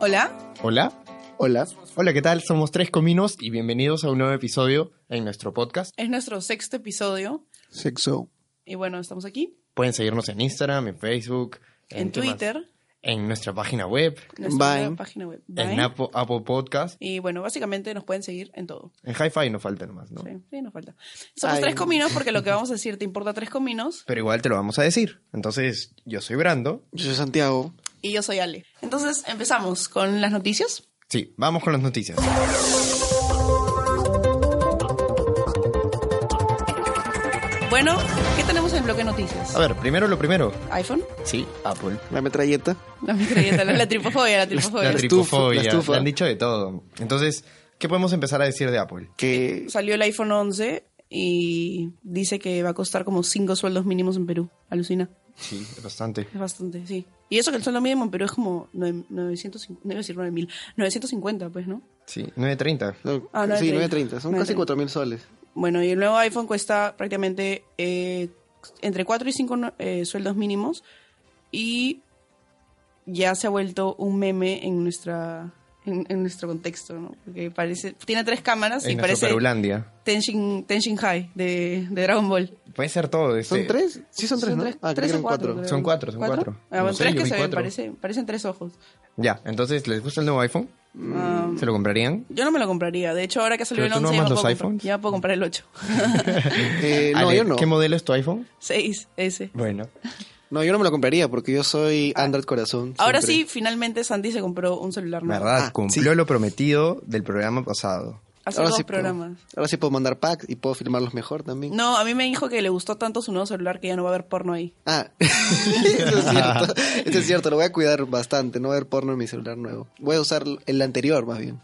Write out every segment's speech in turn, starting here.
Hola. Hola. Hola. Hola, ¿qué tal? Somos Tres Cominos y bienvenidos a un nuevo episodio en nuestro podcast. Es nuestro sexto episodio. Sexo. Y bueno, estamos aquí. Pueden seguirnos en Instagram, en Facebook, En, ¿qué más? En nuestra página web, Nuestra Vine. página web. en. Apple, Apple Podcast. Y bueno, básicamente nos pueden seguir en todo. En Hi-Fi no falta nomás, ¿no? Sí, sí, nos falta. Somos Ay. tres cominos porque lo que vamos a decir te importa tres cominos. Pero igual te lo vamos a decir. Entonces, yo soy Brando. Yo soy Santiago. Y yo soy Ale. Entonces, empezamos con las noticias. Sí, vamos con las noticias. Bueno, ¿qué tenemos en el bloque de noticias? A ver, primero lo primero. iPhone, Sí, Apple. La metralleta. la mitralleta, la, la tripofobia, la tripofobia. La estufa, tripofobia. la estufa. Le han dicho de todo. Entonces, ¿qué podemos empezar a decir de Apple? Que Salió el iPhone 11 y dice que va a costar como cinco sueldos mínimos en Perú. Alucina. Sí, es bastante. Es bastante, sí. Y eso que el sueldo mínimo en Perú es como nueve- 950, no iba a decir 9000, 950, pues, ¿no? Sí, 9.30. no, Ah, sí, 9.30. 9.30. Son casi 9.30. 4.000 soles. Bueno, y el nuevo iPhone cuesta prácticamente eh, entre 4 y 5 sueldos mínimos y ya se ha vuelto un meme en nuestra en, en nuestro contexto, ¿no? Porque parece tiene tres cámaras y En nuestra parece Perulandia. Tenshin, Tenshin High de, de Dragon Ball. Puede ser todo. este- ¿Son tres? Sí, son tres, ¿no? tres, ah, tres o cuatro. cuatro. Son cuatro, son cuatro. Ah, No bueno, sé, tres yo que se ven, cuatro. parece- parecen tres ojos. Ya, entonces, ¿les gusta el nuevo iPhone? Ah, ¿Se lo comprarían? yo no me lo compraría. De hecho, ahora que salió el ¿Pero tú 11 no ya, me puedo comprar- iPhones? ya puedo comprar el 8. Eh, no, Ale, yo no. ¿Qué modelo es tu iPhone? 6, ese. Bueno. No, yo no me lo compraría porque yo soy Android corazón. Ahora siempre. sí, finalmente Santi se compró un celular nuevo. ¿Verdad? Ah, Cumplió sí. lo prometido del programa pasado. Hace Ahora dos sí puedo- programas. ahora sí puedo mandar packs y puedo filmarlos mejor también. No, a mí me dijo que le gustó tanto su nuevo celular que ya no va a haber porno ahí. Ah, eso es cierto. Eso es cierto, lo voy a cuidar bastante. No voy a ver porno en mi celular nuevo. Voy a usar el anterior más bien.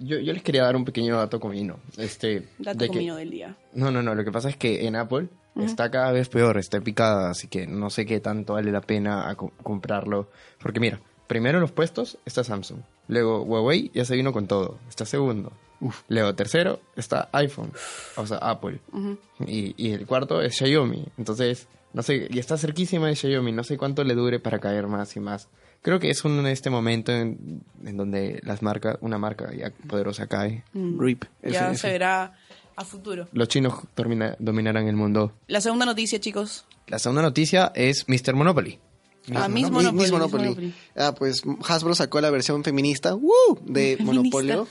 Yo, yo les quería dar un pequeño dato comino. Este, Dato de que- conmigo del día. No, no, no. Lo que pasa es que en Apple está cada vez peor, está picada, así que no sé qué tanto vale la pena a co- comprarlo. Porque mira, primero en los puestos está Samsung. Luego Huawei ya se vino con todo. Está segundo. Luego tercero está iPhone, o sea, Apple. y, y el cuarto es Xiaomi. Entonces, no sé, y está cerquísima de Xiaomi. No sé cuánto le dure para caer más y más. Creo que es un este momento en, en donde las marcas, una marca ya poderosa cae. RIP. ya Ese- se verá a futuro. Los chinos domina- dominarán el mundo. La segunda noticia, chicos. La segunda noticia es Mr. Monopoly. Ah, Mi- Miss Monopoly, Monopoly. Monopoly. Ah, pues Hasbro sacó la versión feminista ¡woo! de Feminista. Monopolio.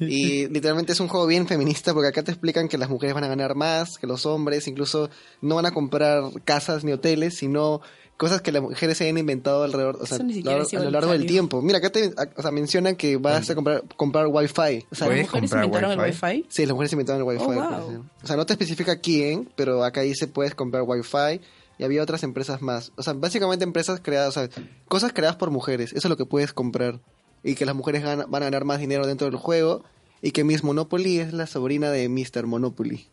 Y literalmente es un juego bien feminista porque acá te explican que las mujeres van a ganar más que los hombres, incluso no van a comprar casas ni hoteles, sino cosas que las mujeres se hayan inventado alrededor, o sea, a lo largo del tiempo. Mira, acá te o sea, mencionan que vas a comprar, comprar wifi. O sea, ¿Las ¿Puedes mujeres comprar inventaron el Wi-Fi? Wi-Fi? Sí, las mujeres inventaron el Wi-Fi. Oh, wow. parecer. O sea, no te especifica quién, pero acá dice puedes comprar Wi-Fi y había otras empresas más. O sea, básicamente empresas creadas, o sea, cosas creadas por mujeres. Eso es lo que puedes comprar. Y que las mujeres gana- van a ganar más dinero dentro del juego. Y que Miss Monopoly es la sobrina de Mr. Monopoly.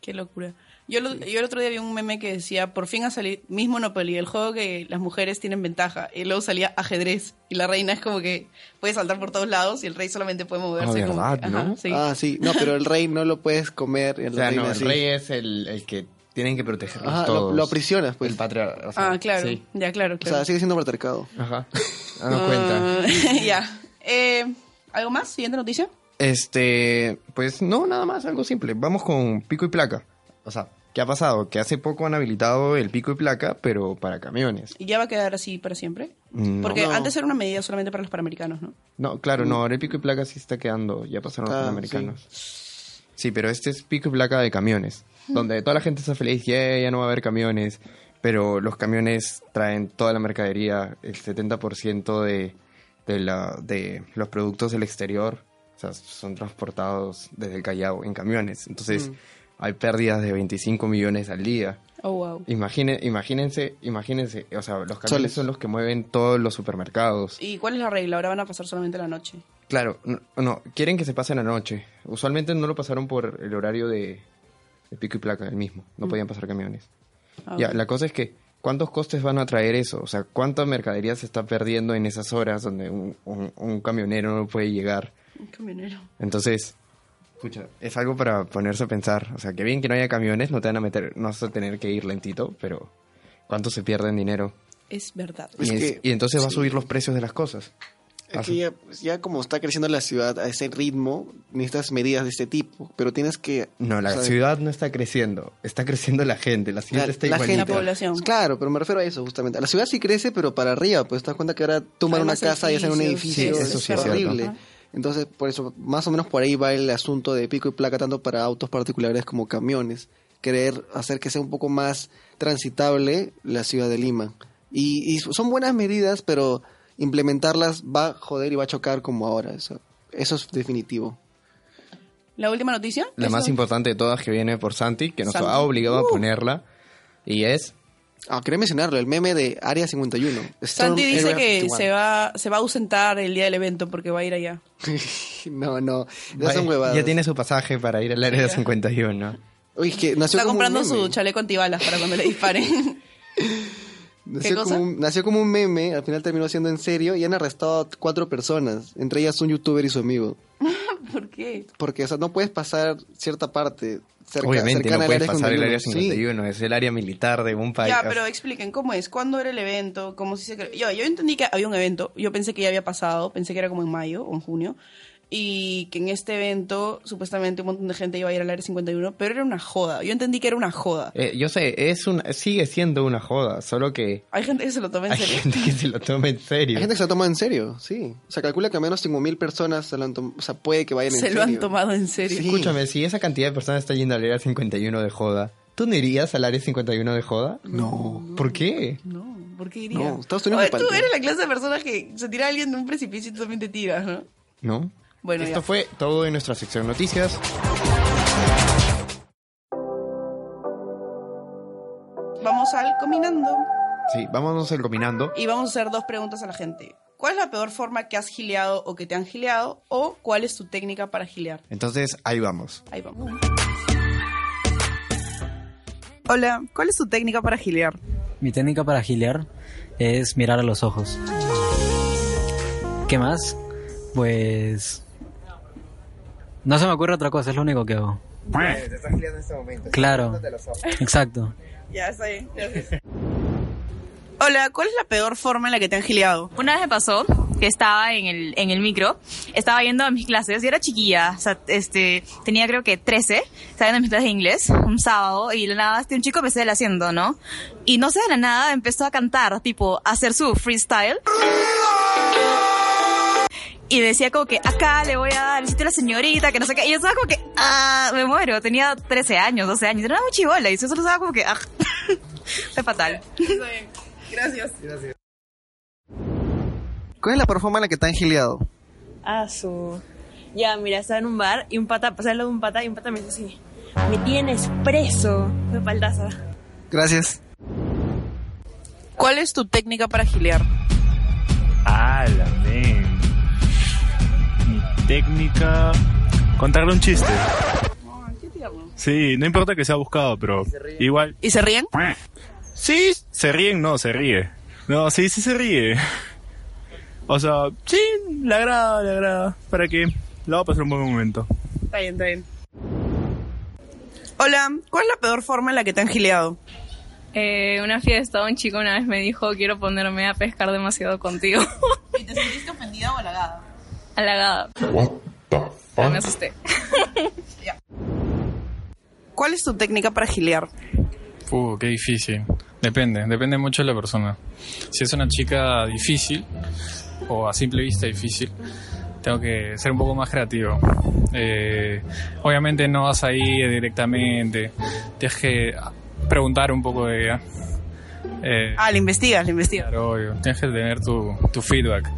Qué locura. Yo, lo- yo el otro día vi un meme que decía, por fin ha salido Miss Monopoly, el juego que las mujeres tienen ventaja. Y luego salía ajedrez. Y la reina es como que puede saltar por todos lados y el rey solamente puede moverse. Ah, como ¿verdad, que- ajá, no? sí. Ah, sí. No, pero el rey no lo puedes comer. el O sea, reina no, el sí. rey es el, el que tienen que protegerlos lo, todos. lo aprisionas, pues. El patriarca. o sea, Ah, claro. Sí. Ya, claro, O sea, sigue siendo patriarcado. Ajá. Damos cuenta. Ah, ya. Eh, ¿Algo más? Siguiente noticia. Este, pues no, nada más, algo simple. Vamos con pico y placa. O sea, ¿qué ha pasado? Que hace poco han habilitado el pico y placa, pero para camiones. ¿Y ya va a quedar así para siempre? No. Porque No. antes era una medida solamente para los panamericanos, ¿no? No, claro, no, ahora el pico y placa sí está quedando, ya pasaron los Ah, panamericanos. Sí. pero este es pico y placa de camiones, donde toda la gente está feliz, yeah, ya no va a haber camiones, pero los camiones traen toda la mercadería, el 70% de, de, la, de los productos del exterior, o sea, son transportados desde el Callao en camiones, entonces Mm. hay pérdidas de 25 millones al día. Oh, wow. Imagine, imagínense, imagínense, o sea, los camiones Soles. son los que mueven todos los supermercados. ¿Y cuál es la regla? Ahora van a pasar solamente la noche. Claro, no, no, quieren que se pase la noche. Usualmente no lo pasaron por el horario de, de pico y placa, el mismo. No podían pasar camiones. Ah, Ya, la cosa es que, ¿cuántos costes van a traer eso? O sea, ¿cuánta mercadería se está perdiendo en esas horas donde un, un- un camionero no puede llegar? Un camionero. Entonces, escucha, es algo para ponerse a pensar. O sea, que bien que no haya camiones, no te van a meter, no vas a tener que ir lentito, pero ¿cuánto se pierde en dinero? es verdad. Y, es- que- y entonces va a subir los precios de las cosas. Es que ya, pues, ya como está creciendo la ciudad a ese ritmo, necesitas medidas de este tipo, pero tienes que... No, la ciudad no está creciendo, está creciendo la gente, la ciudad La- está la igualita. gente. La población. Claro, pero me refiero a eso justamente. La ciudad sí crece, pero para arriba, pues te das cuenta que ahora tumban Hay una casa y hacen un edificio, sí, eso es sí es cierto. horrible. Ajá. Entonces, por eso, más o menos por ahí va el asunto de pico y placa, tanto para autos particulares como camiones. Querer hacer que sea un poco más transitable la ciudad de Lima. Y, y son buenas medidas, pero implementarlas va a joder y va a chocar como ahora. Eso, eso es definitivo. La última noticia. La más importante de todas que viene por Santi, que nos Santi. ha obligado a Uh. ponerla, y es... Ah, quería mencionarlo, el meme de Área 51. Storm Santi dice Area que 51. se va, se va a ausentar el día del evento porque va a ir allá. no, no, ya Vaya, son huevadas. ya tiene su pasaje para ir al área 51. Oye, es que nació Está como un comprando su chaleco antibalas para cuando le disparen. Nació cosa? como, un, nació como un meme, al final terminó siendo en serio y han arrestado a cuatro personas, entre ellas un youtuber y su amigo. ¿Por qué? Porque, o sea, no puedes pasar cierta parte cerca, Obviamente cercana no puedes área pasar el 51. área Sí. 51, es el área militar de un país. Ya, pero expliquen cómo es, cuándo era el evento, cómo si se cre- yo yo entendí que había un evento, yo pensé que ya había pasado, pensé que era como en mayo o en junio y que en este evento supuestamente un montón de gente iba a ir al área 51, pero era una joda. Yo entendí que era una joda. Eh, yo sé, es una, sigue siendo una joda, solo que Hay gente que se lo toma en hay serio. gente que se lo toma en serio. Hay gente que se lo toma en serio, sí. O sea, calcula que al menos 5.000 personas se lo han tom- o sea, puede que vayan en Se serio. lo han tomado en serio. Sí. Escúchame, si esa cantidad de personas está yendo al área 51 de joda, ¿tú no irías al área 51 de joda? No. ¿Por qué? No, ¿por qué iría? No, Estados Unidos Oye, tú eres la clase de persona que se tira a alguien de un precipicio y tú también te tiras, ¿no? ¿No? Bueno, Esto ya. fue todo en nuestra sección noticias. Vamos al combinando Sí, vámonos al combinando. y vamos a hacer dos preguntas a la gente. ¿Cuál es la peor forma que has gileado o que te han gileado? ¿O cuál es tu técnica para gilear? Entonces, ahí vamos. Ahí vamos. Hola, ¿cuál es tu técnica para gilear? Mi técnica para gilear es mirar a los ojos. ¿Qué más? Pues... No se me ocurre otra cosa, es lo único que hago. Te estás gileando en este momento. Claro, exacto. Ya, gracias. Hola, ¿cuál es la peor forma en la que te han gileado? Una vez me pasó que estaba en el, en el micro, estaba yendo a mis clases, yo era chiquilla, o sea, este, tenía creo que 13, estaba yendo a mis clases de inglés, un sábado, y de la nada, este, un chico me estaba haciendo, ¿no? Y no sé, de la nada empezó a cantar, tipo, a hacer su freestyle. Y decía como que acá le voy a dar el sitio a la señorita, que no sé qué. Y yo estaba como que, ah, me muero. Tenía 13 años, 12 años. Era muy chivola. Y yo solo estaba como que, ah. Fue fatal. Está bien. Gracias. ¿Cuál es la peor forma en la que te han gileado? Ah, su. Ya, mira, estaba en un bar y un pata, pasaba al lado de un pata y un pata me dice así: Me tienes preso. Fue paldaza. Gracias. ¿Cuál es tu técnica para gilear? Ah, la. Técnica. Contarle un chiste. Sí, no importa que sea buscado, pero igual. ¿Y se ríen? Sí, se ríen, no, se ríe. No, sí, sí se ríe. O sea, sí, le agrada, le agrada. ¿Para qué? La va a pasar un buen momento. Está bien, está bien. Hola, ¿cuál es la peor forma en la que te han gileado? Eh, una fiesta, un chico una vez me dijo, quiero ponerme a pescar demasiado contigo. ¿Y te sentiste ofendida o halagada? Halagada. O sea, me asusté. ¿Cuál es tu técnica para gilear? Uh, qué difícil. Depende, depende mucho de la persona. Si es una chica difícil, o a simple vista difícil, tengo que ser un poco más creativo. Eh, obviamente no vas ahí directamente, tienes que preguntar un poco de ella. Eh, Ah, le investigas, le investigas. Claro, obvio. Tienes que tener tu, tu feedback.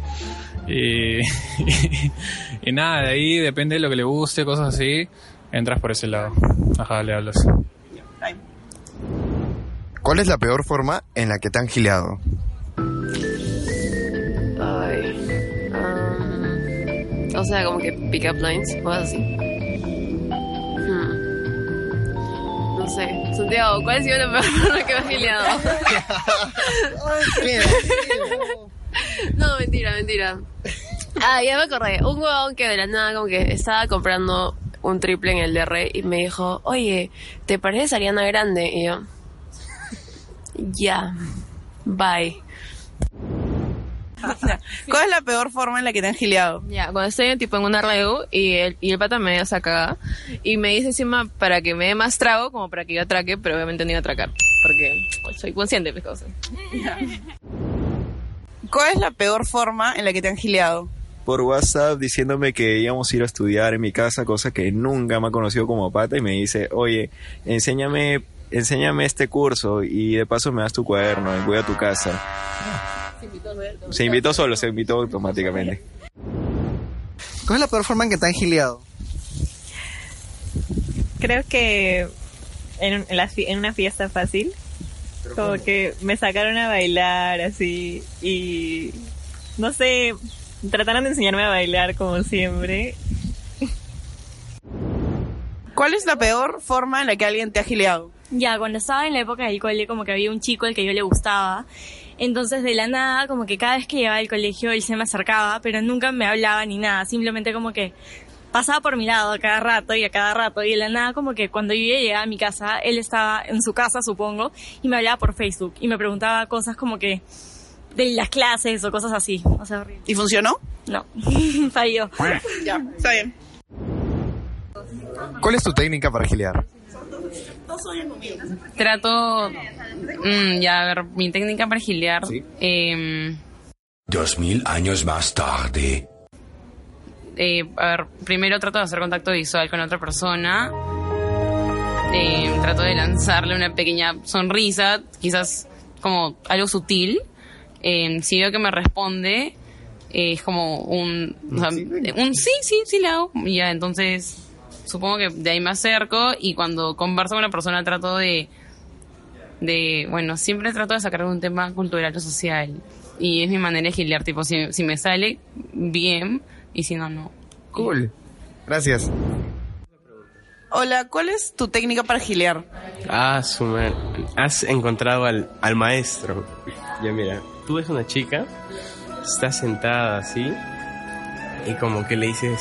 Y, y, nada, de ahí depende de lo que le guste, cosas así, entras por ese lado. Ajá, le hablas. ¿Cuál es la peor forma en la que te han gileado? Ay. um, o sea, como que pick up lines algo así. Hmm. No sé. Santiago, ¿cuál ha sido la peor forma que me has gileado? no, mentira, mentira. Ah, ya me acordé. Un huevón que de la nada como que estaba comprando un triple en el DR y me dijo, oye, ¿te pareces Ariana Grande? Y yo, ya, bye. ¿Cuál es la peor forma en la que te han gileado? Ya, cuando estoy tipo en una reu y el, y el pata me da sacada y me dice encima para que me dé más trago como para que yo atraque, pero obviamente no iba a atracar porque pues, soy consciente de mis cosas. ¿Cuál es la peor forma en la que te han gileado? por WhatsApp diciéndome que íbamos a ir a estudiar en mi casa, cosa que nunca me ha conocido como pata, y me dice, oye, enséñame, enséñame este curso y de paso me das tu cuaderno y voy a tu casa. Se invitó solo, se invitó automáticamente. ¿Cuál es la peor forma en que te han gileado? Creo que en, la en una fiesta fácil, como que me sacaron a bailar así y no sé, trataron de enseñarme a bailar como siempre. ¿Cuál es la peor forma en la que alguien te ha gileado? Ya, cuando estaba en la época del cole, como que había un chico al que yo le gustaba. Entonces, de la nada, como que cada vez que llegaba al colegio, él se me acercaba, pero nunca me hablaba ni nada. Simplemente como que pasaba por mi lado a cada rato y a cada rato. Y de la nada, como que cuando yo llegaba a mi casa, él estaba en su casa, supongo, y me hablaba por Facebook. Y me preguntaba cosas como que de las clases o cosas así. O sea, horrible. ¿Y funcionó? No, falló. Ya, está bien. ¿Cuál es tu técnica para gilear? Trato, mm, ya a ver, mi técnica para gilear. em, Dos mil años más tarde. Eh, a ver, primero trato de hacer contacto visual con otra persona. Eh, trato de lanzarle una pequeña sonrisa, quizás como algo sutil. Eh, si veo que me responde, eh, es como un, o sea, un sí, sí, sí le hago. Y ya, entonces supongo que de ahí me acerco y cuando converso con una persona trato de, de, bueno, siempre trato de sacar un tema cultural o social. Y es mi manera de gilear, tipo, si, si me sale bien y si no, no. Cool. Gracias. Hola, ¿cuál es tu técnica para gilear? Ah, su man- Has encontrado al, al maestro. Ya mira, tú ves una chica, está sentada así, y como que le dices,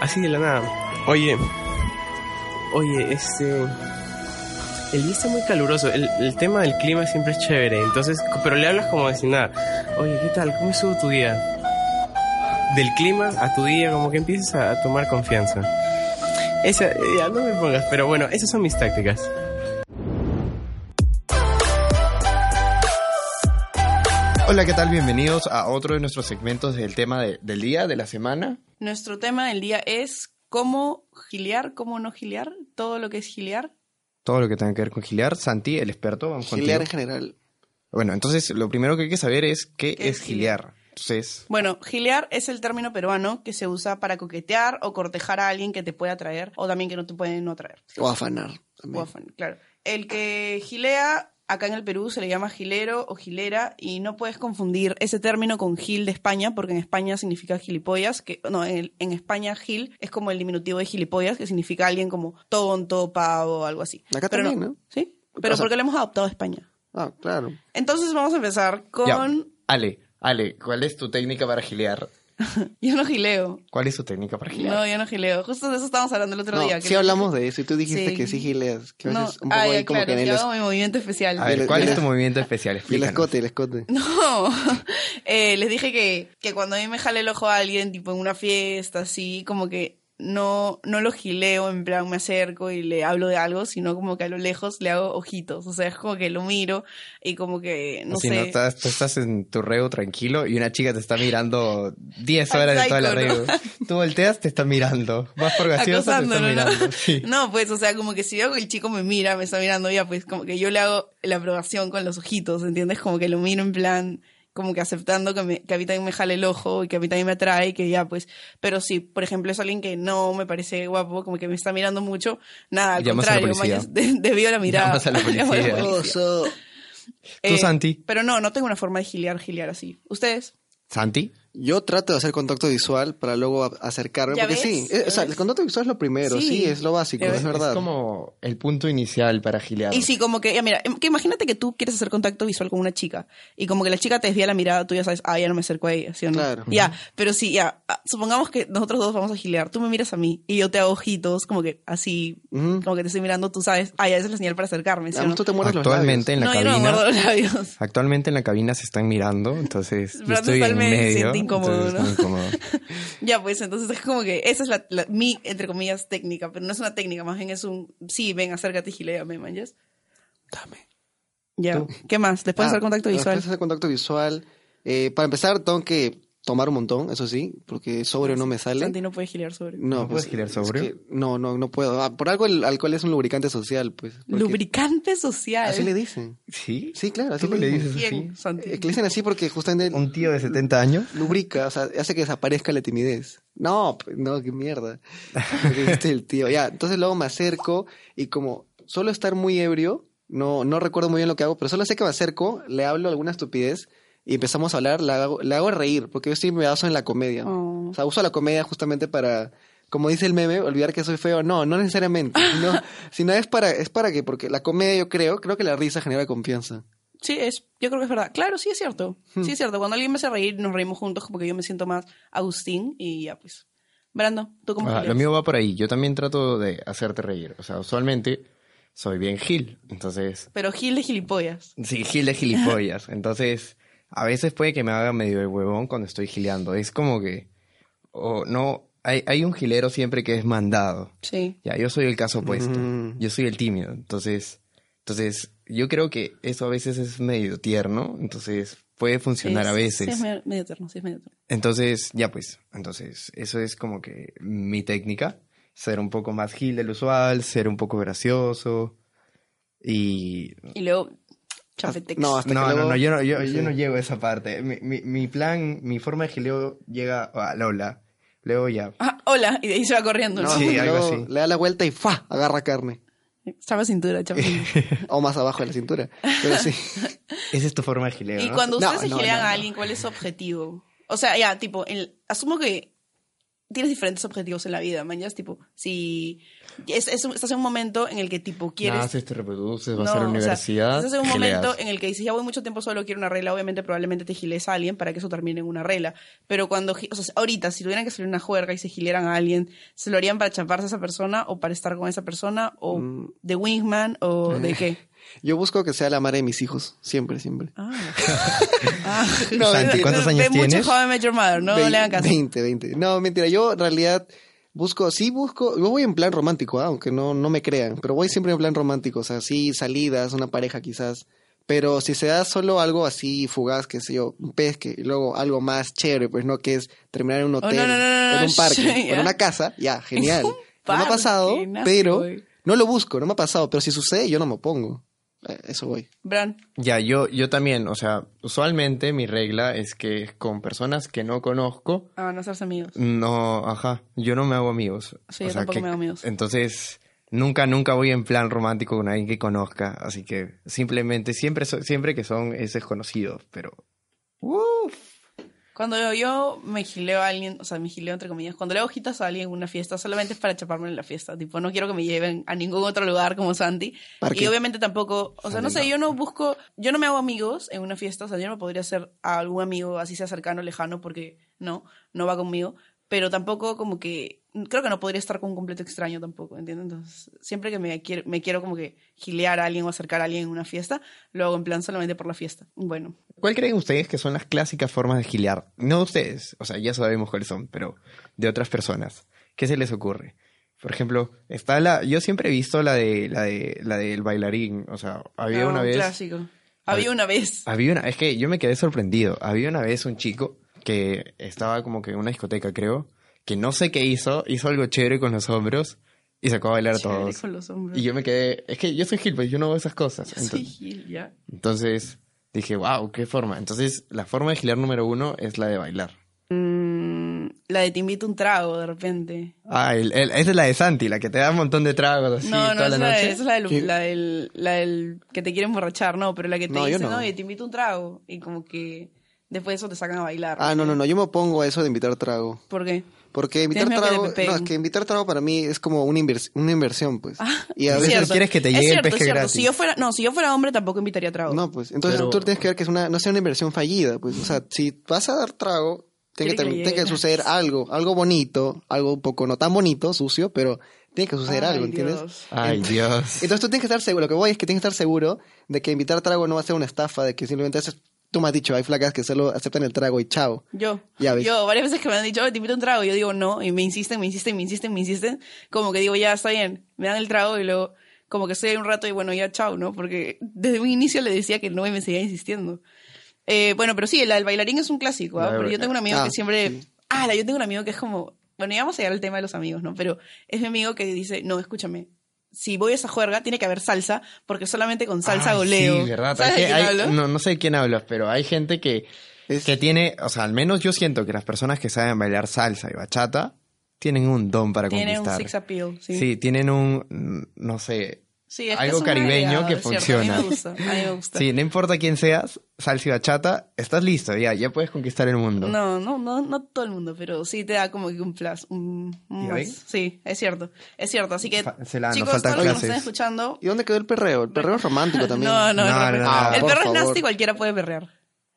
así de la nada, oye, oye, este... El día está muy caluroso, el, el tema del clima siempre es chévere, entonces, pero le hablas como de nada, oye, ¿qué tal? ¿Cómo estuvo tu día? Del clima a tu día, como que empiezas a, a tomar confianza. Esa, ya no me pongas, pero bueno, esas son mis tácticas. Hola, ¿qué tal? Bienvenidos a otro de nuestros segmentos del tema de- del día, de la semana. Nuestro tema del día es cómo gilear, cómo no gilear, todo lo que es gilear. Todo lo que tenga que ver con gilear. Santi, el experto, vamos Gilear en contigo. general. Bueno, entonces lo primero que hay que saber es qué, ¿Qué es es gilear. Entonces, Bueno, gilear es el término peruano que se usa para coquetear o cortejar a alguien que te puede atraer o también que no te puede no atraer. O afanar. O afan- claro. El que gilea acá en el Perú se le llama gilero o gilera y no puedes confundir ese término con gil de España porque en España significa gilipollas, que no, en, en España gil es como el diminutivo de gilipollas que significa alguien como tonto, pavo, algo así. Acá Pero también, ¿no? Sí, pero O sea- porque lo hemos adoptado a España. Ah, claro. Entonces vamos a empezar con... ya. Ale, Ale, ¿cuál es tu técnica para gilear? Yo no gileo. ¿Cuál es tu técnica para gilear? No, yo no gileo. Justo de eso estábamos hablando el otro No, día. sí hablamos de eso y tú dijiste Sí. que sí gileas. Que a veces un poco ah, ahí como claro, que en el, yo es- hago mi movimiento especial. A ver, el- ¿cuál el- es tu movimiento especial? el Explícanos. escote, el escote. No, eh, les dije que, que cuando a mí me jale el ojo a alguien, tipo en una fiesta, así, como que no, no lo gileo, en plan me acerco y le hablo de algo, sino como que a lo lejos le hago ojitos. O sea, es como que lo miro y como que, no sé. ¿no? Estás, tú estás en tu reo tranquilo y una chica te está mirando 10 horas de toda la reo. ¿no? Tú volteas, te está mirando. Vas por gaseosa, te está ¿no? Sí. No, pues, o sea, como que si veo que el chico me mira, me está mirando ya, pues como que yo le hago la aprobación con los ojitos, ¿entiendes? Como que lo miro en plan, como que aceptando que, me, que a mí también me jale el ojo y que a mí también me atrae y que ya, pues, pero si, por ejemplo, es alguien que no me parece guapo, como que me está mirando mucho, nada, al Llamas a la contrario, de- debido a la mirada. Llamas a la Llamo policía. Oso. Tú, Santi. Pero no, no tengo una forma de gilear, gilear así. ¿Ustedes? Santi, Yo trato de hacer contacto visual para luego acercarme, ¿Ya porque ves? sí, eh, o sea, el contacto visual es lo primero, Sí. sí, es lo básico, es verdad. Es como el punto inicial para gilear. Y sí, como que, ya mira, em- que imagínate que tú quieres hacer contacto visual con una chica y como que la chica te desvía la mirada, tú ya sabes, ah, ya no me acerco a ella, ¿sí o no? Claro. Ya, pero sí, ya, ah, supongamos que nosotros dos vamos a gilear, tú me miras a mí y yo te hago ojitos, como que así, como que te estoy mirando, tú sabes, ah, ya esa es la señal para acercarme, ¿sí o Además, no? tú te muerdes los Actualmente en la No, yo no me cabina. los labios. Actualmente en la cabina se están mirando, entonces yo estoy en medio. Incómodo, entonces ¿no? es incómodo. Ya, pues entonces es como que esa es la, la- mi, entre comillas, técnica, pero no es una técnica, más bien es un, sí, ven, acércate y gileame, manjas. Dame. Ya, ¿qué más? Después de Ah, hacer contacto visual. Después de hacer contacto visual, eh, para empezar tengo que tomar un montón, eso sí, porque sobrio no me sale. Santi no puede gilear sobre. No, ¿No puedes gilear es sobrio? que no, no, no puedo. Ah, por algo el alcohol es un lubricante social, pues. porque- Lubricante social. Así le dicen. ¿Sí? Sí, claro, así ¿Tú le dicen. dices. Eh, que le dicen así porque justamente ¿Un tío de 70 años? lubrica, o sea, hace que desaparezca la timidez. No, pues, no, qué mierda. Viste el tío. Ya, entonces luego me acerco y como suelo estar muy ebrio, no, no recuerdo muy bien lo que hago, pero solo sé que me acerco, le hablo alguna estupidez y empezamos a hablar, le hago, reír, porque yo sí me baso en la comedia. Oh. O sea, uso la comedia justamente para, como dice el meme, olvidar que soy feo. No, no necesariamente. No, sino es para, es para que, porque la comedia yo creo, creo que la risa genera confianza. Sí, es, yo creo que es verdad. Claro, sí es cierto. Sí es cierto. Cuando alguien me hace reír, nos reímos juntos, como que yo me siento más Agustín y ya pues. Brando, ¿tú cómo Ah, lo mío va por ahí. Yo también trato de hacerte reír. O sea, usualmente soy bien gil. Entonces, Pero Gil de gilipollas. sí, gil de gilipollas. Entonces, a veces puede que me haga medio de huevón cuando estoy gileando. Es como que, o no, hay, hay un gilero siempre que es mandado. Sí. Ya, yo soy el caso opuesto. Mm. Yo soy el tímido. Entonces, entonces, yo creo que eso a veces es medio tierno. Entonces, puede funcionar Sí, a veces. Sí, es medio, medio terno, sí es medio terno. Entonces, ya pues, entonces, eso es como que mi técnica, ser un poco más gil del usual, ser un poco gracioso y... Y luego, chafetex. No, hasta No, que no, luego- no, yo no, yo, Sí. yo no llego a esa parte. Mi, mi, mi plan, mi forma de gileo llega a Lola. Luego ya. Ah, hola, y de ahí se va corriendo. No, ¿no? Sí, algo así. Le da la vuelta y ¡fa! Agarra carne. Chapa cintura, chapa cintura. O más abajo de la cintura. Pero sí. Esa es tu forma de gileo, Y ¿no? cuando No, ustedes se no, gilean no, a alguien, ¿cuál es su objetivo? O sea, ya, tipo, el, asumo que tienes diferentes objetivos en la vida, es tipo, si es, es un- estás en un momento en el que tipo quieres... Naces, te reproduces, vas No, a la o sea, universidad. estás en un gileas. momento en el que dices, ya voy mucho tiempo solo, quiero una regla, obviamente probablemente te giles a alguien para que eso termine en una regla. Pero cuando, o sea, ahorita, si tuvieran que salir una juerga y se gileran a alguien, ¿se lo harían para chaparse a esa persona o para estar con esa persona? ¿O Mm. de wingman o de qué? Yo busco que sea la madre de mis hijos. Siempre, siempre. Ah. Ah. No, Santi. ¿cuántos años Ve mucho tienes? Your Mother, no, no le hagan caso. 20, 20. No, mentira. Yo en realidad busco, sí busco, yo voy en plan romántico, ah, aunque no, no me crean, pero voy siempre en plan romántico, o sea, sí salidas, una pareja quizás. Pero si se da solo algo así fugaz, que sé yo, un pesque, y luego algo más chévere, pues no, que es terminar en un Oh, hotel, no, no, no, no, en un parque, en una casa, ya, genial. Un no me ha pasado, pero no lo busco, no me ha pasado, pero si sucede yo no me opongo. Eh, Eso voy. Bran. Ya, yo, yo también, o sea, usualmente mi regla es que con personas que no conozco, Ah, no hacerse amigos. No, ajá, yo no me hago amigos. Sí, yo tampoco me hago amigos. Entonces, nunca, nunca voy en plan romántico con alguien que conozca, así que simplemente, siempre, siempre que son es desconocido, pero... Uf. Cuando yo, me gileo a alguien, o sea, me gileo entre comillas, cuando le hago ojitas a alguien en una fiesta, solamente es para chaparme en la fiesta. Tipo, no quiero que me lleven a ningún otro lugar como Santi. Parque. Y obviamente tampoco, o sea, no sé, yo no busco, yo no me hago amigos en una fiesta, o sea, yo no podría ser a algún amigo así sea cercano, lejano, porque no, no va conmigo. Pero tampoco como que, creo que no podría estar con un completo extraño tampoco, ¿entiendes? Entonces, siempre que me quiero, me quiero como que gilear a alguien o acercar a alguien en una fiesta, lo hago en plan solamente por la fiesta. Bueno, ¿Cuál creen ustedes que son las clásicas formas de gilear? No ustedes, o sea, ya sabemos cuáles son, pero de otras personas. ¿Qué se les ocurre? Por ejemplo, está la, yo siempre he visto la de, la de, la del bailarín, o sea, había Ah, una un vez... clásico. Había una vez. Había una, es que yo me quedé sorprendido. Había una vez un chico que estaba como que en una discoteca, creo, que no sé qué hizo, hizo algo chévere con los hombros y sacó a bailar a todos. con los hombros. Y yo me quedé, es que yo soy Gil, pues yo no hago esas cosas. Yo soy Entonces, Gil, ya. entonces dije, wow, qué forma. Entonces, la forma de gilear número uno es la de bailar. Mm, la de te invito un trago de repente. Ah, el- el- esa es la de Santi, la que te da un montón de tragos así no, no, toda la noche. de, esa es la, del, la, del, la del que te quiere emborrachar, no, pero la que te No, dice, no. no, y te invito un trago. Y como que después de eso te sacan a bailar. Ah, no, no, no, yo me opongo a eso de invitar trago. ¿Por qué? Porque invitar que trago, no, es que invitar trago para mí es como una, invers- una inversión, pues. y a Es veces cierto. quieres que te Es llegue el cierto, pesque gratis. Si yo fuera, no, si yo fuera hombre tampoco invitaría trago. No, pues, entonces Pero- tú tienes que ver que es una, no sea una inversión fallida, pues. O sea, si vas a dar trago, tiene que, que que suceder algo, algo bonito, algo un poco no tan bonito, sucio, pero tiene que suceder Ay, algo, ¿entiendes? Dios. Ay, Dios. Entonces tú tienes que estar seguro, lo que voy es que tienes que estar seguro de que invitar trago no va a ser una estafa, de que simplemente haces, tú me has dicho, hay flacas que solo aceptan el trago y chao. Yo. Ya ves. Yo, varias veces que me han dicho, "Oye, te invito a un trago, yo digo no, y me insisten, me insisten, me insisten, me insisten. Como que digo, ya está bien, me dan el trago y luego, como que estoy ahí un rato y bueno, ya chao, ¿no? Porque desde un inicio le decía que no y me seguía insistiendo. Eh, bueno, pero sí, el, el bailarín es un clásico, ¿ah? Pero yo tengo un amigo Ah, que siempre. Ah, la- yo tengo un amigo que es como. Bueno, ya vamos a llegar al tema de los amigos, ¿no? Pero es mi amigo que dice, no, escúchame. Si voy a esa juerga, tiene que haber salsa, porque solamente con salsa goleo. Sí, verdad. ¿Sabes Hay de que- quién hay- hablo? no, no sé de quién hablas, pero hay gente que, que tiene, o sea, al menos yo siento que las personas que saben bailar salsa y bachata tienen un don para Tiene un conquistar. sex appeal, sí. Sí, tienen un, no sé, Sí, es que algo es un caribeño que funciona. A mí me gusta, a mí me gusta. Sí, no importa quién seas, salsa y bachata, estás listo, ya, ya puedes conquistar el mundo. No, no, no, no todo el mundo, pero sí te da como que un plus, un, un ¿Ya más. Sí, es cierto, es cierto. Así que, Fa- se la- nos chicos, faltan todos los que nos están escuchando, ¿Y dónde quedó el perreo? El perreo es romántico también. no, no, No, no, no, no. no. el por perro es nasty, cualquiera puede perrear.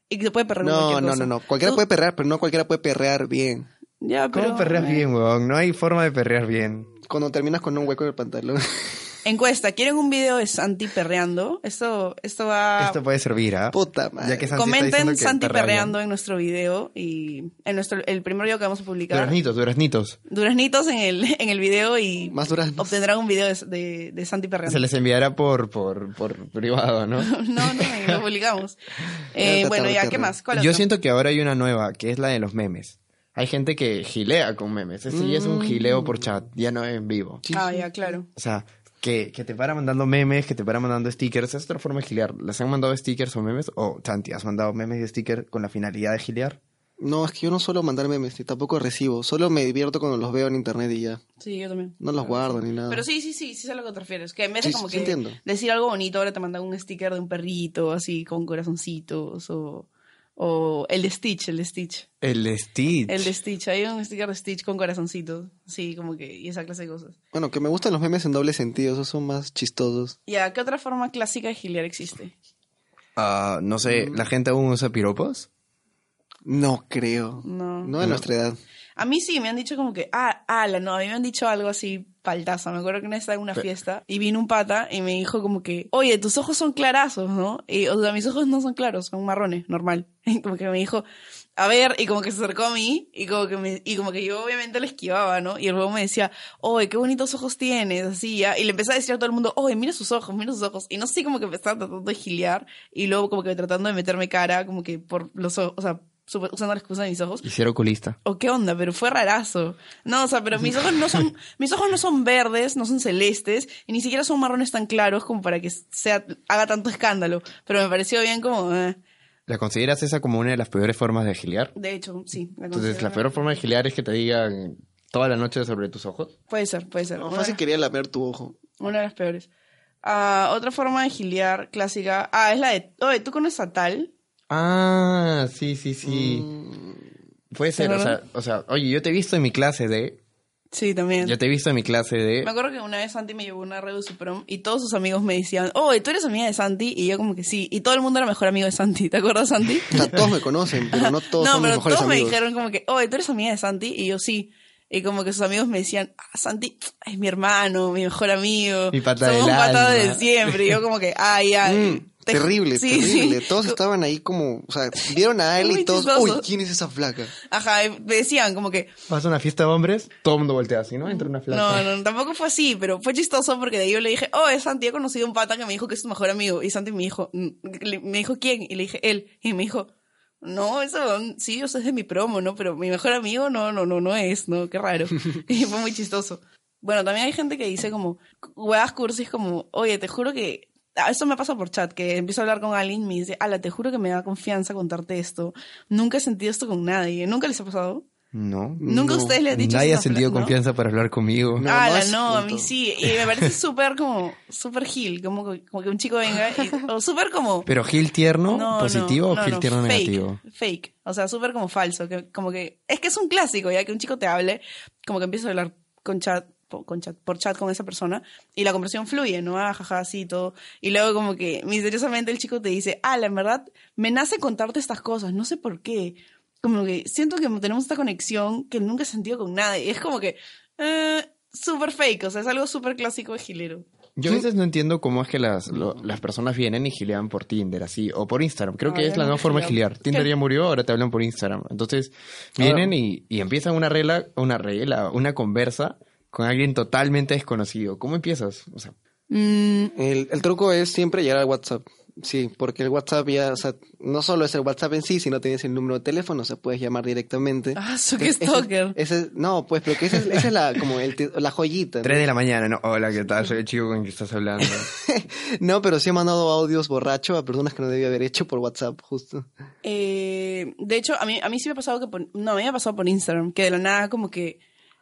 Y que se puede perrear No, no, no, no. Cualquiera Tú- puede perrear, pero no cualquiera puede perrear bien. Ya, pero... ¿Cómo perreas bien, huevón? No hay forma de perrear bien. Cuando terminas con un hueco en el pantalón. Encuesta, ¿quieren un video de Santi perreando? Esto, esto va... Esto puede servir, ¿ah? Puta madre. Ya que Santi está diciendo Comenten que Santi perreando en nuestro video y en nuestro el primer video que vamos a publicar. Duraznitos, duraznitos. Duraznitos en el, en el video y Más duraznos. obtendrán un video de, de, de Santi perreando. Se les enviará por, por, por privado, ¿no? No, no, lo publicamos. Eh, bueno, ya, ¿qué más? ¿Cuál Yo otro? siento que ahora hay una nueva, que es la de los memes. Hay gente que gilea con memes. Ese ya es un gileo por chat, ya no en vivo. Ah, ya, claro. O sea, que, que te para mandando memes, que te para mandando stickers. Es otra forma de gilear. ¿Les han mandado stickers o memes? O, Santi, ¿has mandado memes y stickers con la finalidad de gilear? No, es que yo no suelo mandar memes, ni tampoco recibo. Solo me divierto cuando los veo en internet y ya. Sí, yo también. No los guardo ni nada. Pero sí, sí, sí, sí sé a lo que te refieres. Que en vez de Sí, como sí que entiendo. decir algo bonito, ahora te mandan un sticker de un perrito, así, con corazoncitos, o, o el de Stitch, el de Stitch. El Stitch. El de Stitch, hay un sticker de Stitch con corazoncitos, sí, como que, y esa clase de cosas. Bueno, que me gustan los memes en doble sentido, esos son más chistosos. Ya, ¿qué otra forma clásica de gilear existe? Ah, no sé, ¿la gente aún usa piropos? No creo. No. No de nuestra edad. A mí sí, me han dicho como que, ah, ala, no, a mí me han dicho algo así paltaza. Me acuerdo que una vez estaba en una fiesta y vino un pata y me dijo como que, oye, tus ojos son clarazos, ¿no? Y, o sea, mis ojos no son claros, son marrones, normal. Y como que me dijo, a ver, y como que se acercó a mí y como que me, y como que yo obviamente le esquivaba, ¿no? Y luego me decía, oye, qué bonitos ojos tienes, así ya. Y le empecé a decir a todo el mundo, oye, mira sus ojos, mira sus ojos. Y no sé, como que me estaba tratando de gilear y luego como que tratando de meterme cara, como que por los ojos, o sea, usando la excusa de mis ojos. Y ser oculista. ¿O qué onda? Pero fue rarazo. No, o sea, pero mis ojos no son, mis ojos no son verdes, no son celestes, y ni siquiera son marrones tan claros como para que sea, haga tanto escándalo. Pero me pareció bien como, eh, ¿La consideras esa como una de las peores formas de gilear? de hecho, sí. la Entonces, la peor forma de gilear es que te digan toda la noche sobre tus ojos. Puede ser, puede ser. No, Una, fácil quería lamer tu ojo. una de las peores. Ah, otra forma de gilear clásica. Ah, es la de, oye, ¿tú conoces a tal? Ah, sí, sí, sí. Puede ser, o sea, o sea, oye, yo te he visto en mi clase de... Sí, también. Yo te he visto en mi clase de... Me acuerdo que una vez Santi me llevó una red de su prom y todos sus amigos me decían, oh, ¿tú eres amiga de Santi? Y yo como que sí. Y todo el mundo era mejor amigo de Santi. ¿Te acuerdas, Santi? O sea, todos me conocen, pero no todos no, son mis pero mejores todos me dijeron como que, oh, ¿tú eres amiga de Santi? Y yo sí. Y como que sus amigos me decían, ah, Santi es mi hermano, mi mejor amigo. Mi pata Somos del alma". de siempre. Y yo como que, ay, ay. Mm, Te- terrible, sí, terrible. sí. Todos estaban ahí como, o sea, vieron a él y todos, chistoso. uy, ¿quién es esa flaca? Ajá, me decían como que, Vas a una fiesta de hombres, todo el mundo voltea así, ¿no? Entra una flaca. no, no, tampoco fue así, pero fue chistoso porque de ahí yo le dije, oh, es Santi, he conocido un pata que me dijo que es tu mejor amigo. Y Santi me dijo, me dijo, ¿quién? Y le dije, él. Y me dijo, no, eso, sí, eso es de mi promo, ¿no? Pero mi mejor amigo no, no, no, no es, ¿no? Qué raro. y fue muy chistoso. Bueno, también hay gente que dice como, huevas cursis como, oye, te juro que, ah, esto me pasa por chat, que empiezo a hablar con alguien y me dice, ala, te juro que me da confianza contarte esto. Nunca he sentido esto con nadie. ¿Nunca les ha pasado? No. ¿Nunca No. ustedes le han dicho Nadie ha sentido confianza para hablar conmigo. No, ah, no a mí sí. Y me parece súper como, súper gil, como, que- como que un chico venga, y- o súper como... Pero Gil tierno, No, positivo no, o Gil no, tierno fake, negativo. Fake, o sea, súper como falso, que como que es que es un clásico ya que un chico te hable, como que empieza a hablar con chat po- con chat, por chat con esa persona y la conversación fluye, ¿no? Ah, jaja, así y todo. Y luego como que misteriosamente el chico te dice, ah, la verdad, me nace contarte estas cosas, no sé por qué. Como que siento que tenemos esta conexión que nunca he sentido con nadie. Y es como que, eh, súper fake, o sea, es algo súper clásico de gilero. Yo a veces no entiendo cómo es que las, lo- las personas vienen y gilean por Tinder, así, o por Instagram. Creo No, que es la nueva forma de gilear. Tinder ¿Qué? ya murió, ahora te hablan por Instagram. Entonces, vienen y, y empiezan una regla, una regla, una conversa con alguien totalmente desconocido. ¿Cómo empiezas? O sea, El, el truco es siempre llegar al WhatsApp. Sí, porque el WhatsApp ya, o sea, no solo es el WhatsApp en sí, sino tienes el número de teléfono, o sea, puedes llamar directamente. Ah, su qué Ese- stalker. ese es- no, pues, pero que esa es, esa es la, como el, la joyita. ¿no? 3 de la mañana, ¿no? Hola, ¿qué tal? Soy el chico con el que estás hablando. No, pero sí he mandado audios borracho a personas que no debía haber hecho por WhatsApp, justo. Eh, de hecho, a mí, a mí sí me ha pasado que por, no, a mí me ha pasado por Instagram, que de la nada como que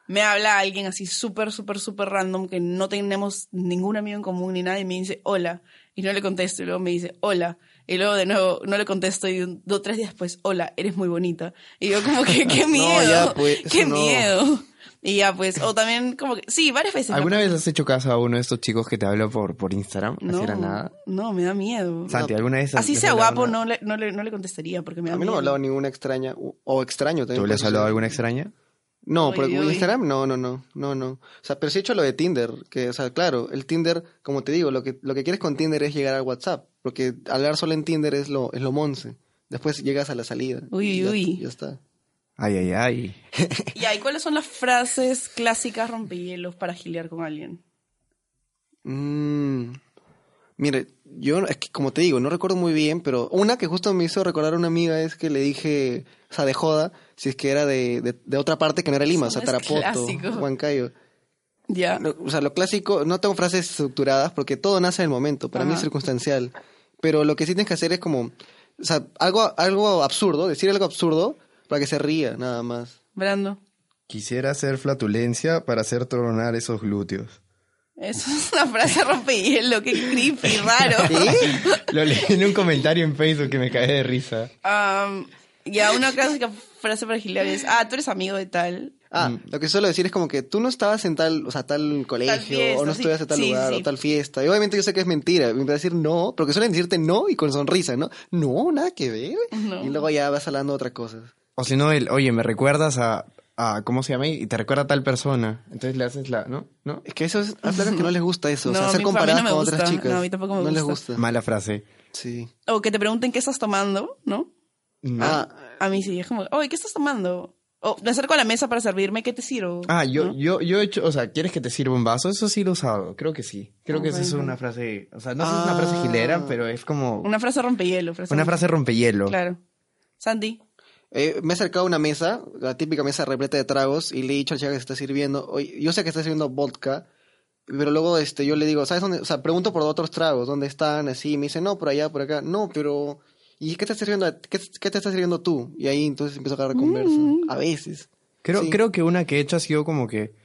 me habla alguien así súper, súper, súper random, que no tenemos ningún amigo en común ni nada, y me dice hola, y no le contesto, y luego me dice hola, y luego de nuevo no le contesto, y un- dos, tres días después, hola, eres muy bonita. Y yo como que, qué No, miedo, ya, pues, qué no. miedo. Y ya pues, o también como que, sí, varias veces. ¿Alguna vez has hecho caso a uno de estos chicos que te habla por, por Instagram? No, Así era nada. no, me da miedo. Santi, ¿alguna vez Así sea guapo, una- no le, no, le, no le contestaría porque me da A mí no me miedo. ha hablado ninguna extraña, o, extraño también. ¿Tú le has hablado a alguna extraña? No, uy. Instagram no, no, no, no, no. O sea, pero sí he hecho lo de Tinder, que, o sea, claro, el Tinder, como te digo, lo que, lo que quieres con Tinder es llegar al WhatsApp, porque hablar solo en Tinder es lo, es lo monce. Después llegas a la salida. Uy, y uy. Ya está. Ay, ay, ay. ¿y cuáles son las frases clásicas rompehielos para gilear con alguien? Mm, mire, yo, es que como te digo, no recuerdo muy bien, pero una que justo me hizo recordar a una amiga es que le dije, o sea, de joda, si es que era de, de, de otra parte que no era Lima, o sea, Tarapoto. Huancayo. Ya. No, o sea, lo clásico, no tengo frases estructuradas porque todo nace en el momento, para mí es circunstancial. Pero lo que sí tienes que hacer es como, o sea, algo, algo absurdo, decir algo absurdo para que se ría, nada más. Brando. Quisiera hacer flatulencia para hacer tronar esos glúteos. Eso es una frase rompehielo, qué creepy, raro. Lo leí en un comentario en Facebook que me caí de risa. Am, ya, una clásica frase para gilear es, ah, tú eres amigo de tal. Ah, lo que suelo decir es como que tú no estabas en tal, o sea, tal colegio, fiesta, o no sí. estuvieras en tal Sí, lugar, sí. o tal fiesta. Y obviamente yo sé que es mentira, me va a decir no, porque suelen decirte no y con sonrisa, ¿no? No, nada que ver. No. Y luego ya vas hablando de otra cosa. O si no, el, oye, me recuerdas a, a, ¿cómo se llama? Y te recuerda a tal persona. Entonces le haces la, ¿no? ¿No? Es que eso es, flacas que no les gusta eso, o No, sea, a ser a no con gusta. otras chicas. No, a mí tampoco me No les gusta. Mala frase. Sí. O que te pregunten qué estás tomando, ¿no? Ah, A mí sí, es como, oye, ¿qué estás tomando? O me acerco a la mesa para servirme, ¿qué te sirvo? Ah, yo, ¿No? yo, yo he hecho, o sea, ¿quieres que te sirva un vaso? Eso sí lo he usado, creo que sí. Creo que Ok, eso es una frase, o sea, no es una frase Ah. gilera, pero es como Una frase rompehielo. Frase una frase rompehielo. Claro. Santi. Eh, me he acercado a una mesa, la típica mesa repleta de tragos, y le he dicho al chico que se está sirviendo, oye, yo sé que está sirviendo vodka, pero luego este, yo le digo, ¿sabes dónde? O sea, pregunto por otros tragos, ¿dónde están? Así, y me dice, no, por allá, por acá. No, pero... ¿Y qué te está sirviendo? ¿Qué, qué te está sirviendo tú? Y ahí entonces empiezo a agarrar conversa. Mm. A veces. Creo, Sí. creo que una que he hecho ha sido como que,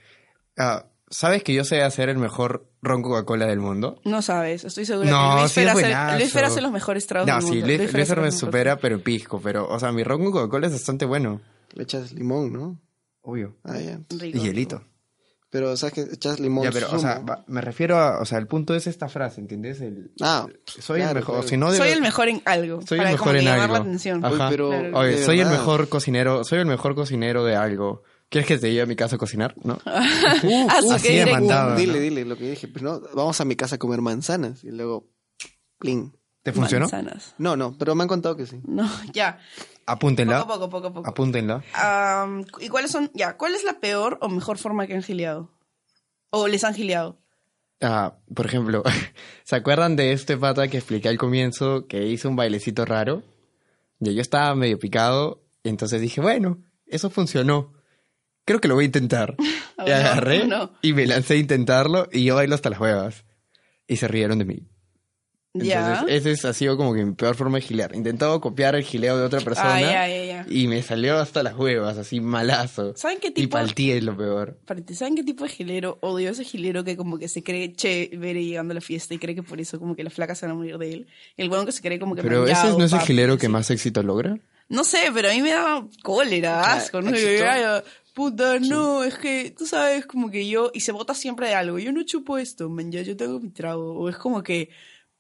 ah, ¿sabes que yo sé hacer el mejor ron Coca-Cola del mundo? No sabes, estoy segura No, que Luis sí es Fer hace. Luis Fer hace los mejores tragos No, del sí, mundo. Luis, Luis me supera, pero en pisco. Pero, o sea, mi ron Coca-Cola es bastante bueno. Le echas limón, ¿no? Obvio. Ah, ya. Rico, Y hielito. Pero, ¿sabes que Echas limón. Ya, pero, o sea, va- me refiero a, o sea, el punto es esta frase, ¿entiendes? El, Ah, soy el mejor, claro. si no de- Soy el mejor en algo. soy para el mejor en llamar algo. la atención. Ajá. Uy, pero-. Oye, soy el mejor cocinero, soy el mejor cocinero de algo. ¿Quieres que te lleve a mi casa a cocinar? ¿No? Así que me directo. mandaba. Dile, ¿no? dile lo que dije. Pero no, vamos a mi casa a comer manzanas. Y luego, plin. ¿Te funcionó? Manzanas. No, no, pero me han contado que sí. No, ya. Apúntenla. Poco poco, poco poco. Apúntenla. ¿Y cuáles son, ya, cuál es la peor o mejor forma que han gileado? O les han gileado. Ah, por ejemplo, ¿se acuerdan de este pata que expliqué al comienzo que hizo un bailecito raro? Y yo estaba medio picado, y entonces dije, bueno, eso funcionó. Creo que lo voy a intentar. Oh, y no, agarré oh, no. y me lancé a intentarlo y yo bailo hasta las huevas. Y se rieron de mí. Entonces, ese ha sido como que mi peor forma de gilear. He intentado copiar el gileo de otra persona Ah, ya, ya. y me salió hasta las huevas, así malazo. ¿Saben qué Y tipo? paltí es lo peor. ¿saben qué tipo de gilero? Odio ese gilero que como que se cree chévere llegando a la fiesta y cree que por eso como que las flacas se van a morir de él. El huevón que se cree como que Pero ese no es el gilero que más éxito logra. No sé, pero a mí me da cólera, asco. No ay, puta, no, es que tú sabes como que yo... Y se vota siempre de algo. Yo no chupo esto, man, ya yo tengo mi trago. O es como que...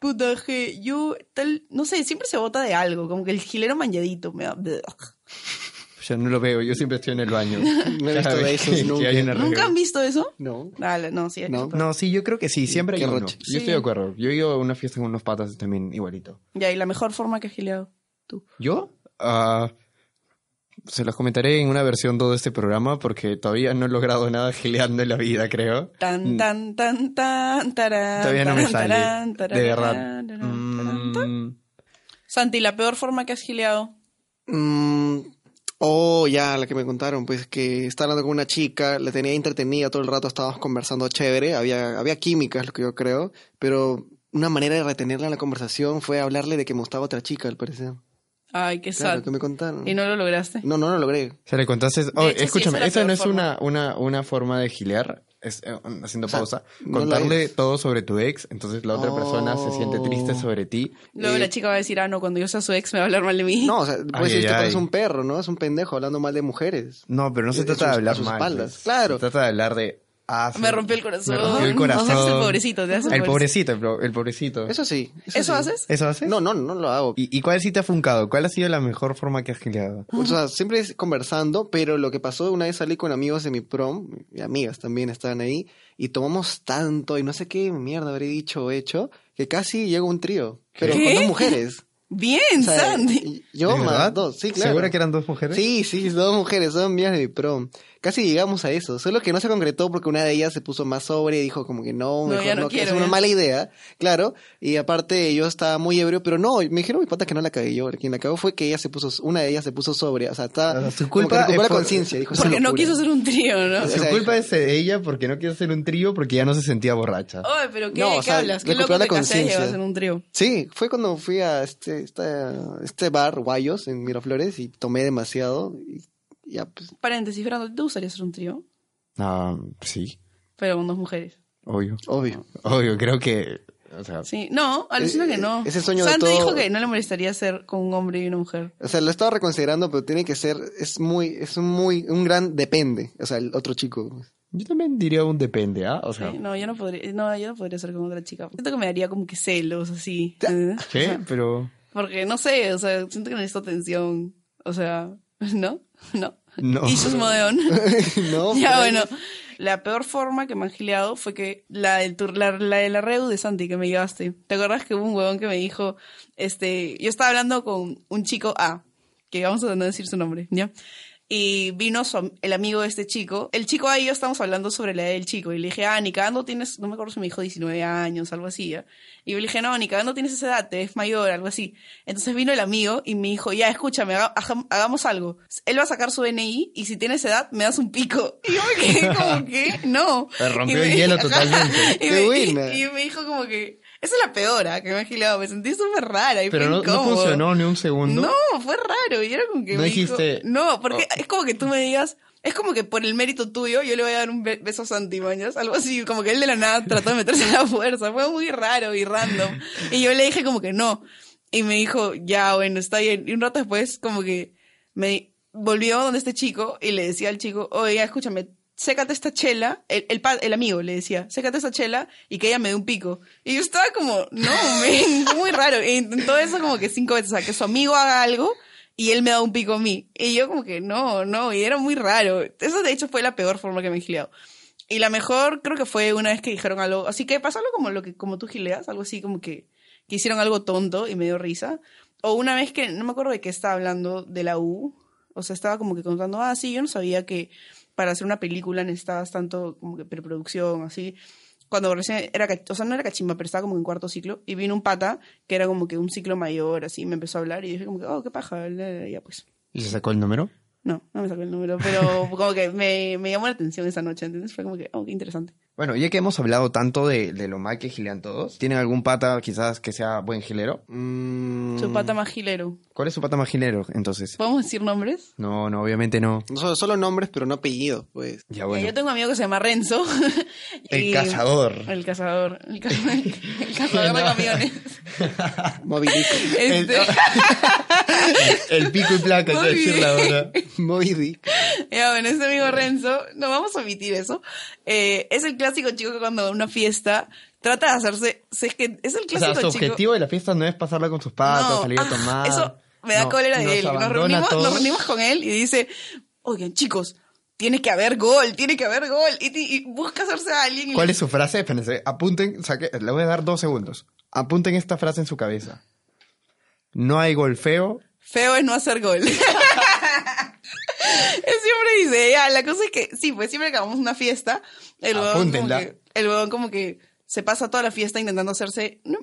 Puta, es que yo tal... No sé, siempre se vota de algo. Como que el gilero manchadito me da... Ya no lo veo, yo siempre estoy en el baño. No he visto de esos que- que nunca. ¿Nunca han visto eso? No. Dale, no, sí. No. No, sí, yo creo que sí, siempre hay uno. roche. Yo Sí. estoy de acuerdo. Yo he ido a una fiesta con unos patas también igualito. Ya, y la mejor forma que has gileado. ¿Yo? Ah, se los comentaré en una versión 2 de este programa porque todavía no he logrado nada gileando en la vida, creo. Tan, Mm, tan, tan, tan, tarán, Todavía no me tarán, sale. tarán, De verdad. tarán, tarán, tarán. Mm, Santi, la peor forma que has gileado. Mm, oh, ya, la que me contaron, pues que estaba hablando con una chica, la tenía entretenida todo el rato, estábamos conversando chévere, había, había química, es lo que yo creo, pero una manera de retenerla en la conversación fue hablarle de que me gustaba otra chica, al parecer. Ay, qué Claro, sad. que me contaron. ¿Y no lo lograste? No, no lo logré. Se le contaste. Oh, hecho, sí, escúchame, esa no es una, una, una forma de gilear, es, eh, haciendo O sea, pausa. no Contarle todo sobre tu ex, entonces la otra persona se siente triste Oh. sobre ti. Luego Eh, la chica va a decir, ah, no, cuando yo sea su ex me va a hablar mal de mí. No, o sea, Ay, pues este ay, es ay. un perro, ¿no? Es un pendejo hablando mal de mujeres. No, pero no se trata de hablar mal. espaldas. pues. Claro. Se trata de hablar de. Ah, Me rompió el corazón. Me rompió el haces pobrecito, te haces el pobrecito, el, pro- el pobrecito. Eso sí. ¿Eso sí. haces? ¿Eso haces? No, no, no lo hago. ¿Y, y cuál sí te ha funcado? ¿Cuál ha sido la mejor forma que has gileado? O sea, siempre es conversando, pero lo que pasó, una vez salí con amigos de mi prom, y amigas también estaban ahí, y tomamos tanto, y no sé qué mierda habré dicho o hecho, que casi llegó un trío, pero ¿Qué? con dos mujeres. Bien, O sea, Sandy. Yo ¿De más dos, sí, claro. ¿Segura que eran dos mujeres? Sí, sí, dos mujeres, son amigas de mi prom. Casi llegamos a eso, solo que no se concretó porque una de ellas se puso más sobre y dijo como que no, No, mejor no no, que quiero, es una mala idea, claro. Y aparte yo estaba muy ebrio, pero no, me dijeron mis patas que no la cagué yo. Quien la cagó fue que ella se puso, una de ellas se puso sobria, o sea, está, O su como que culpa recuperó es la conciencia, dijo. "Es Porque no locura". quiso hacer un trío, ¿no? O Su sea, culpa es de ella porque no quiso hacer un trío porque ya no se sentía borracha. Oye, pero ¿qué, No, o ¿qué sea, hablas? ¿Qué loco te casé hacer un trío? Sí, fue cuando fui a este, este, este bar, Guayos, en Miraflores, y tomé demasiado. Y ya, pues. Paréntesis, Fernando, ¿te gustaría hacer un trío? Ah, sí, Pero con dos mujeres. obvio. Obvio. Obvio, creo que... O sea, Sí, no, alucina Eh, que no. es el sueño de Santi todo- dijo que no le molestaría ser con un hombre y una mujer. O sea, lo estaba reconsiderando, pero tiene que ser, es muy, es un muy, un gran depende. O sea, el otro chico. yo también diría un depende, ¿ah? O sea, Sí, no, yo no podría, no, yo no podría ser con otra chica. Siento que me daría como que celos, así. O ¿qué? sea, Pero... porque, no sé, o sea, siento que necesito atención. O sea, ¿no? No. No. Issues modeón. no, ya, bueno. La peor forma que me han gileado fue que la, del tur- la, la de la reu de Santi que me llevaste. ¿Te acuerdas que hubo un huevón que me dijo, este, yo estaba hablando con un chico A, que vamos a no decir su nombre, ¿ya? Y vino su el amigo de este chico. El chico A y yo estábamos hablando sobre la edad del chico. Y le dije, ah, ni cagando tienes, no me acuerdo si me dijo 19 años, algo así, ¿ya? Y yo le dije, no, ni cagando tienes esa edad, te ves mayor, algo así. Entonces vino el amigo y me dijo, ya, escúchame, haga- haga- hagamos algo. Él va a sacar su DNI y si tienes edad, me das un pico. Y yo me quedé como que, no. Te rompió el hielo Ajá. totalmente. Y, Qué me, buena. y- y me dijo como que, esa es la peor, ¿ah? que me gileado. Me sentí súper rara y Pero fue no, no funcionó ni un segundo. No, fue raro. Y era como que ¿No me dijo- dijiste- No, porque Oh. es como que tú me digas... Es como que por el mérito tuyo yo le voy a dar un be- beso a Santi, mañas. Algo así, como que él de la nada trató de meterse en la fuerza. Fue muy raro y random. Y yo le dije como que no. Y me dijo, ya, bueno, está bien. Y un rato después como que me volvió donde este chico y le decía al chico, oye, ya, escúchame, sécate esta chela. El, el, el amigo le decía, sécate esta chela y que ella me dé un pico. Y yo estaba como, no, fue muy raro. Y intentó eso como que cinco veces, o sea, que su amigo haga algo y él me da un pico a mí. Y yo como que no, no, y era muy raro. Eso de hecho fue la peor forma que me he gileado. Y la mejor creo que fue una vez que dijeron algo, así que pasó algo como lo que como tú gileas, algo así como que, que hicieron algo tonto y me dio risa. O una vez que, no me acuerdo de qué estaba hablando de la U, o sea, estaba como que contando, ah, sí, yo no sabía que para hacer una película necesitabas tanto como que preproducción, así. Cuando recién era, o sea, no era cachimba, pero estaba como en cuarto ciclo, y vino un pata que era como que un ciclo mayor, así, me empezó a hablar, y dije como que, oh, qué paja, ya pues. ¿Y se sacó el número? No, no me sacó el número, pero como que me, me llamó la atención esa noche, ¿entiendes? Fue como que, oh, qué interesante. Bueno, ya que hemos hablado tanto de, de lo mal que gilean todos, ¿tienen algún pata quizás que sea buen gilero? Mm. Su pata más gilero. ¿Cuál es su pata más gilero, entonces? ¿Podemos decir nombres? No, no, obviamente no. No solo, solo nombres, pero no apellidos, pues. Ya bueno. Yo tengo un amigo que se llama Renzo. El cazador. El cazador. El, ca- el cazador de camiones. Moby Dick. Este- El pico y placa, que Muy decirlo bien. ahora. Ya, bueno, ese amigo Renzo, no vamos a omitir eso. Eh, es el clásico chico que cuando va a una fiesta trata de hacerse. si es que es el O clásico sea, su chico. objetivo de la fiesta no es pasarla con sus patas, No, salir a ah, tomar. Eso me da No, cólera de él. Nos reunimos, nos reunimos con él y dice, oigan, chicos, tiene que haber gol, tiene que haber gol. Y, y busca hacerse a alguien. y ¿Cuál le- es su frase? Espérense, apunten, saque, le voy a dar dos segundos. Apunten esta frase en su cabeza. No hay golfeo. Feo es no hacer gol. Él siempre dice, ya, la cosa es que, sí, pues siempre que hagamos una fiesta, el huevón como que, el huevón como que se pasa toda la fiesta intentando hacerse ¿no?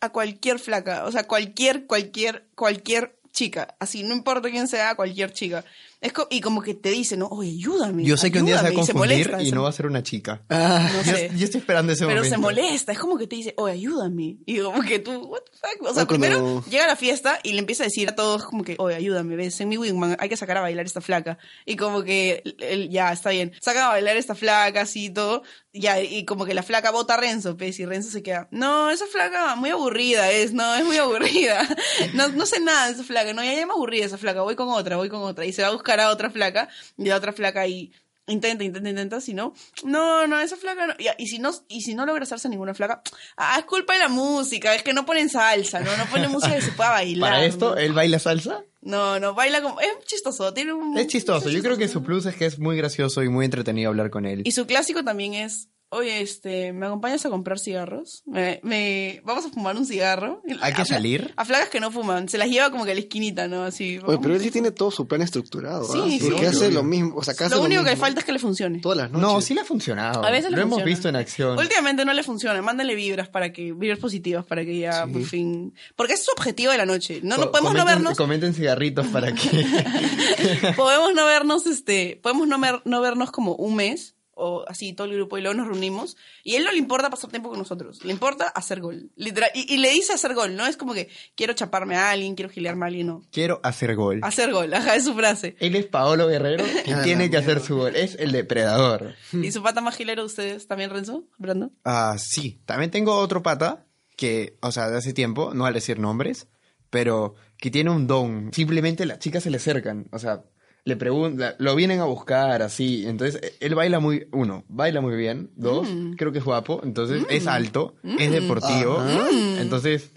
a cualquier flaca, o sea, cualquier, cualquier, cualquier chica, así, no importa quién sea, cualquier chica. Es co- y como que te dice, ¿no? Oye, ayúdame. Yo sé que un día se va a ayúdame", y confundir molesta, y no va a ser una chica. No yo, sé. yo estoy esperando ese Pero momento. se molesta, es como que te dice, oye, ayúdame. Y como que tú, what the fuck? O sea, O cuando- primero llega a la fiesta y le empieza a decir a todos como que, oye, ayúdame, ves, en mi wingman hay que sacar a bailar esta flaca. Y como que, él, ya, está bien, saca a bailar esta flaca, así y todo. Ya, y como que la flaca bota a Renzo, pues, y Renzo se queda, no, esa flaca muy aburrida es, no, es muy aburrida. No, no sé nada de esa flaca, no, ya, ya me aburrida esa flaca, voy con otra, voy con otra. Y se va a buscar a otra flaca, y la otra flaca ahí intenta, intenta, intenta, si no, no, no, esa flaca no. Y, si no, y si no logra hacerse ninguna flaca, ah, es culpa de la música, es que no ponen salsa, ¿no? No ponen música que se pueda bailar. Para esto, ¿no? él baila salsa. No, no, baila como, es chistoso, tiene un... Es chistoso. Yo creo que su plus es que es muy gracioso y muy entretenido hablar con él. Y su clásico también es, oye, este, ¿me acompañas a comprar cigarros? Me, me- vamos a fumar un cigarro. ¿Hay que A salir? A flacas que no fuman, se las lleva como que a la esquinita, ¿no? Así. Oye, pero él sí tiene todo su plan estructurado. Sí, ¿ah? sí. Porque Obvio, hace obvio. lo mismo. O sea, hace Lo único que le falta es que le funcione. Todas las noches. No, sí le ha funcionado. A veces le Lo hemos visto en acción. Últimamente no le funciona, mándale vibras para que, vibras positivas para que ya por fin. Porque es su objetivo de la noche. No, no podemos no vernos, Comenten cigarritos para que... podemos no vernos, este, podemos no, ver- no vernos como un mes o así todo el grupo y luego nos reunimos y a él no le importa pasar tiempo con nosotros, le importa hacer gol, literal y, y le dice hacer gol, no es como que quiero chaparme a alguien, quiero gilearme a alguien, no, Quiero hacer gol. hacer gol, ajá, es su frase. Él es Paolo Guerrero y Ah, tiene que hacer su gol. Es el depredador. ¿Y su pata más gilero ustedes también, Renzo? ¿Brando? Ah, sí. También tengo otro pata que, o sea, de hace tiempo, no al decir nombres, pero que tiene un don. Simplemente las chicas se le acercan, o sea, le preguntan, lo vienen a buscar, así. Entonces, él baila muy, uno, baila muy bien. Dos, Mm. creo que es guapo. Entonces, es alto, es deportivo. Ajá. Entonces,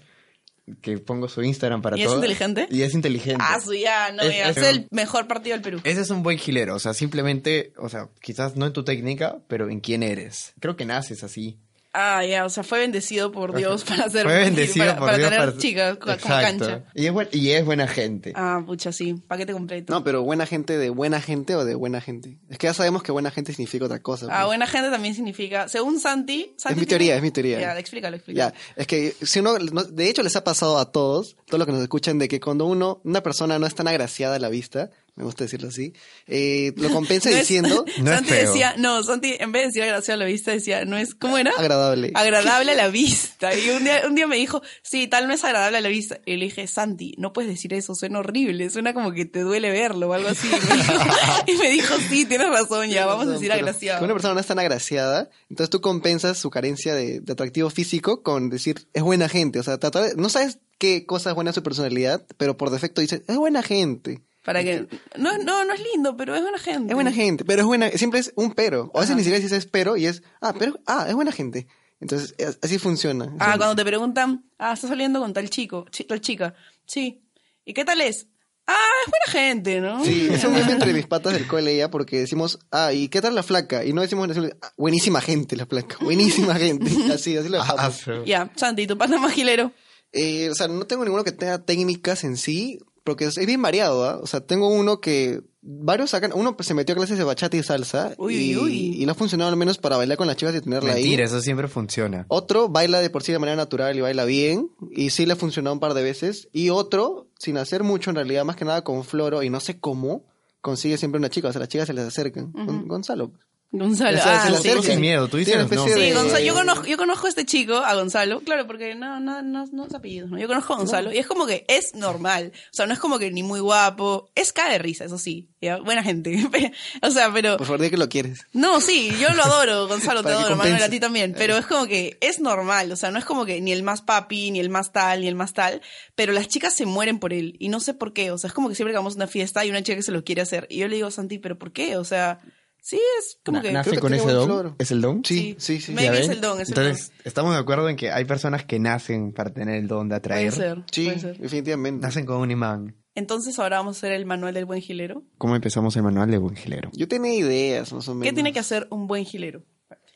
que pongo su Instagram para ¿Y es todo. inteligente? Y es inteligente. Ah, su ya, no, Es- ya, es, es- el mejor partido del Perú. Ese es un buen gilero, o sea, simplemente, o sea, quizás no en tu técnica, pero en quién eres. Creo que naces así. Ah, ya, o sea, fue bendecido por Dios para hacer Fue bendecido para, por para Dios tener para- chicas co- como Exacto. cancha. Y es, buen- y es buena gente. Ah, pucha, sí, paquete completo. No, pero buena gente de buena gente o de buena gente. Es que ya sabemos que buena gente significa otra cosa. Ah, pues. buena gente también significa, según Santi, Santi Es mi tiene- teoría, es mi teoría. Ya, explícalo, explícalo. Ya, es que si uno, no- de hecho les ha pasado a todos, todos los que nos escuchan, de que cuando uno, una persona no es tan agraciada a la vista, me gusta decirlo así, eh, lo compensa No es- diciendo Santi decía, no, Santi, en vez de decir agradable a la vista, decía, no es, ¿cómo era? agradable. Agradable a la vista. Y un día, un día me dijo, sí, tal no es agradable a la vista. Y le dije, Santi, no puedes decir eso, suena horrible, suena como que te duele verlo o algo así. Y me dijo, y me dijo, sí, tienes razón, ya, vamos a decir agraciado. Que una persona no es tan agraciada, entonces tú compensas su carencia de, de atractivo físico con decir, es buena gente. O sea, tratar de- no sabes qué cosa es buena su personalidad, pero por defecto dices, es buena gente. Para que, no, no, no es lindo, pero es buena gente. Es buena gente, pero es buena, siempre es un pero. O a veces ni siquiera dices pero y es, ah, pero, ah, es buena gente. Entonces, es- así funciona. Ah, cuando te preguntan, ah, estás saliendo con tal chico, chi- tal chica. Sí. ¿Y qué tal es? Ah, es buena gente, ¿no? Sí, es un meme entre mis patas del cole ya porque decimos, ah, ¿y qué tal la flaca? Y no decimos, decimos, "Ah, buenísima gente la flaca, buenísima gente. Así, así lo dejamos. Ya, Santi, tu pata magilero. Eh, o sea, no tengo ninguno que tenga técnicas en sí, porque es, es bien variado, ¿ah? O sea, tengo uno que varios sacan, uno pues, se metió a clases de bachata y salsa Uy, y, uy. y le ha funcionado al menos para bailar con las chicas y tenerla ahí. Mentira, eso siempre funciona. Otro baila de por sí de manera natural y baila bien, y sí le ha funcionado un par de veces. Y otro, sin hacer mucho en realidad, más que nada con floro, y no sé cómo, consigue siempre una chica, o sea, las chicas se les acercan. Gon- Gonzalo. Gonzalo. O sea, se ah, sí, y- Sin miedo, tú dices no. Sí, Gonzalo, yo conozco, yo conozco a este chico, a Gonzalo, claro, porque no, no, no, no, no es apellido, ¿no? Yo conozco a Gonzalo y es como que es normal, o sea, no es como que ni muy guapo, es cae de risa, eso sí, ¿ya? buena gente, o sea, pero... Por favor, di que lo quieres. No, sí, yo lo adoro, Gonzalo, te adoro, Manuel, a ti también, pero es como que es normal, o sea, no es como que ni el más papi, ni el más tal, ni el más tal, pero las chicas se mueren por él y no sé por qué, o sea, es como que siempre que vamos a una fiesta hay una chica que se lo quiere hacer y yo le digo, Santi, ¿pero por qué? O sea, sí, es como Na- que... ¿Nace con ese don? flor. ¿Es el don? Sí, sí, sí. Maybe ¿Ya es el don, es el Entonces, estamos de acuerdo en que hay personas que nacen para tener el don de Puede atraer. ser, Sí, puede ser. definitivamente. Nacen con un imán. Entonces ahora vamos a hacer el manual del buen gilero. ¿Cómo empezamos el manual de buen gilero? Yo tenía ideas, más o menos. ¿Qué tiene que hacer un buen gilero?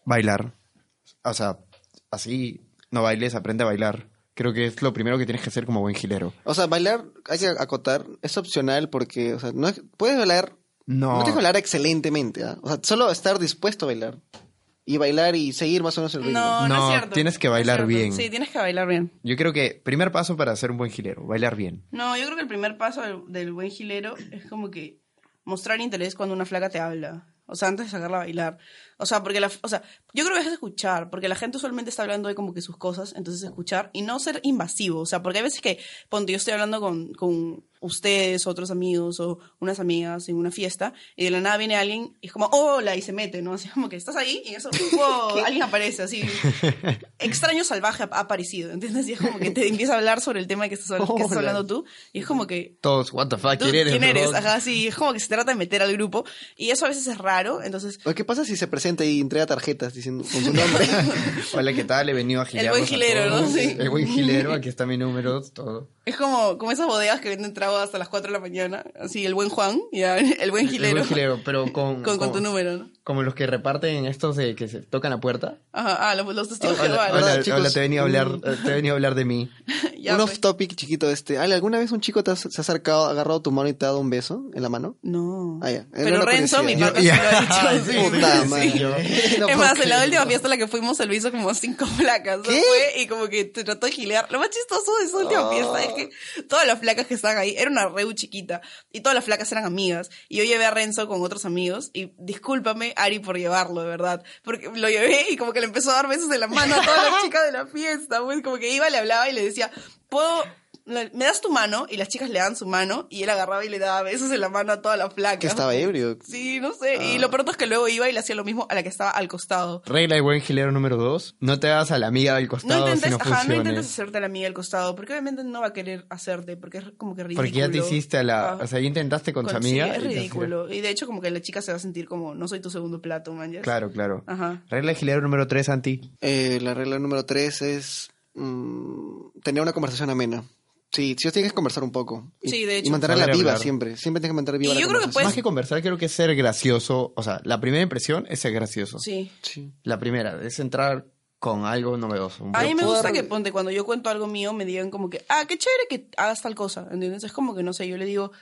Bailar. O sea, así no bailes, aprende a bailar. Creo que es lo primero que tienes que hacer como buen gilero. O sea, bailar, hay que acotar, es opcional porque, o sea, no es- puedes bailar, No. no tienes que bailar excelentemente, ¿ah? O sea, solo estar dispuesto a bailar. Y bailar y seguir más o menos el ritmo. No, no, No, es cierto. tienes que No es bailar cierto. bien. Sí, tienes que bailar bien. Yo creo que primer paso para ser un buen gilero, bailar bien. No, yo creo que el primer paso del, del buen gilero es como que mostrar interés cuando una flaca te habla. O sea, antes de sacarla a bailar. O sea, porque la, o sea, yo creo que es escuchar, porque la gente usualmente está hablando de como que sus cosas, entonces escuchar y no ser invasivo. O sea, porque hay veces que, ponte, yo estoy hablando con, con ustedes, otros amigos o unas amigas en una fiesta, y de la nada viene alguien y es como, hola, y se mete, ¿no? Así como que estás ahí y eso, wow, alguien aparece así. Extraño salvaje ha, aparecido, ¿entiendes? Y es como que te empieza a hablar sobre el tema que estás, que estás hablando tú, y es como que Todos, what the fuck, ¿Tú ¿quién eres? ¿Quién eres? Ajá, sí, es como que se trata de meter al grupo y eso a veces es raro, entonces ¿Qué pasa si se presenta y entrega tarjetas diciendo con su nombre? Hola, ¿qué tal? He venido a gilearlos buen a gilero. ¿no? Sí. El buen gilero, aquí está mi número, todo. Es como, como esas bodegas que venden trago hasta las 4 de la mañana, así el buen Juan, ya, el buen El gilero, buen gilero, pero con, con, con tu número, ¿no? como los que reparten estos de que se tocan la puerta. Ajá, ah, los, los testigos Hola, hola, ¿verdad, chicos? hola, te he venido a hablar, Mm. te he venido a hablar de mí. Ya, un pues. off topic chiquito este. Ale, ¿alguna vez un chico te ha- se ha acercado, ha agarrado tu mano y te ha dado un beso en la mano? No. Ah, ya. Era Pero Renzo, mi pata, sí lo ha dicho, sí. Puta Sí, madre. yo. No es más, en la última fiesta a la que fuimos, él lo hizo como cinco placas. ¿no? ¿Qué? Fue y como que te trató de gilear. Lo más chistoso de esa última Oh. fiesta es que todas las flacas que estaban ahí, era una reu chiquita, y todas las flacas eran amigas. Y yo llevé a Renzo con otros amigos, y discúlpame, Ari, por llevarlo, de verdad. Porque lo llevé y como que le empezó a dar besos en la mano a todas las chicas de la fiesta, pues como que iba, le hablaba y le decía, ¿puedo...? Le- Me das tu mano y las chicas le dan su mano y él agarraba y le daba besos en la mano a todas las flacas. Que estaba ebrio. Sí, no sé. Y Ah. lo peor es que luego iba y le hacía lo mismo a la que estaba al costado. Regla de buen gilero número dos, no te hagas a la amiga del No costado intentes, si no ajá, no intentes hacerte la amiga al costado, porque obviamente no va a querer hacerte, porque es como que ridículo. Porque ya te hiciste a la... Ah. O sea, ya intentaste con, tu Con- amiga. Sí, es ridículo. Y de hecho como que la chica se va a sentir como, no soy tu segundo plato, man. Claro, claro. Ajá. Regla de gilero número tres, Santi. Eh, la regla número tres es mm, tener una conversación amena. Sí, sí, tienes que conversar un poco. Y, Sí, de hecho. Y mantenerla viva hablar. siempre. Siempre tienes que mantener viva Y la yo creo que conversación. Más que conversar, creo que es ser gracioso. O sea, la primera impresión es ser gracioso. Sí. Sí. La primera es entrar con algo novedoso. un A mí me puedo gusta dar- que ponte cuando yo cuento algo mío me digan como que, ah, qué chévere que hagas tal cosa, ¿entiendes? Es como que, no sé, yo le digo,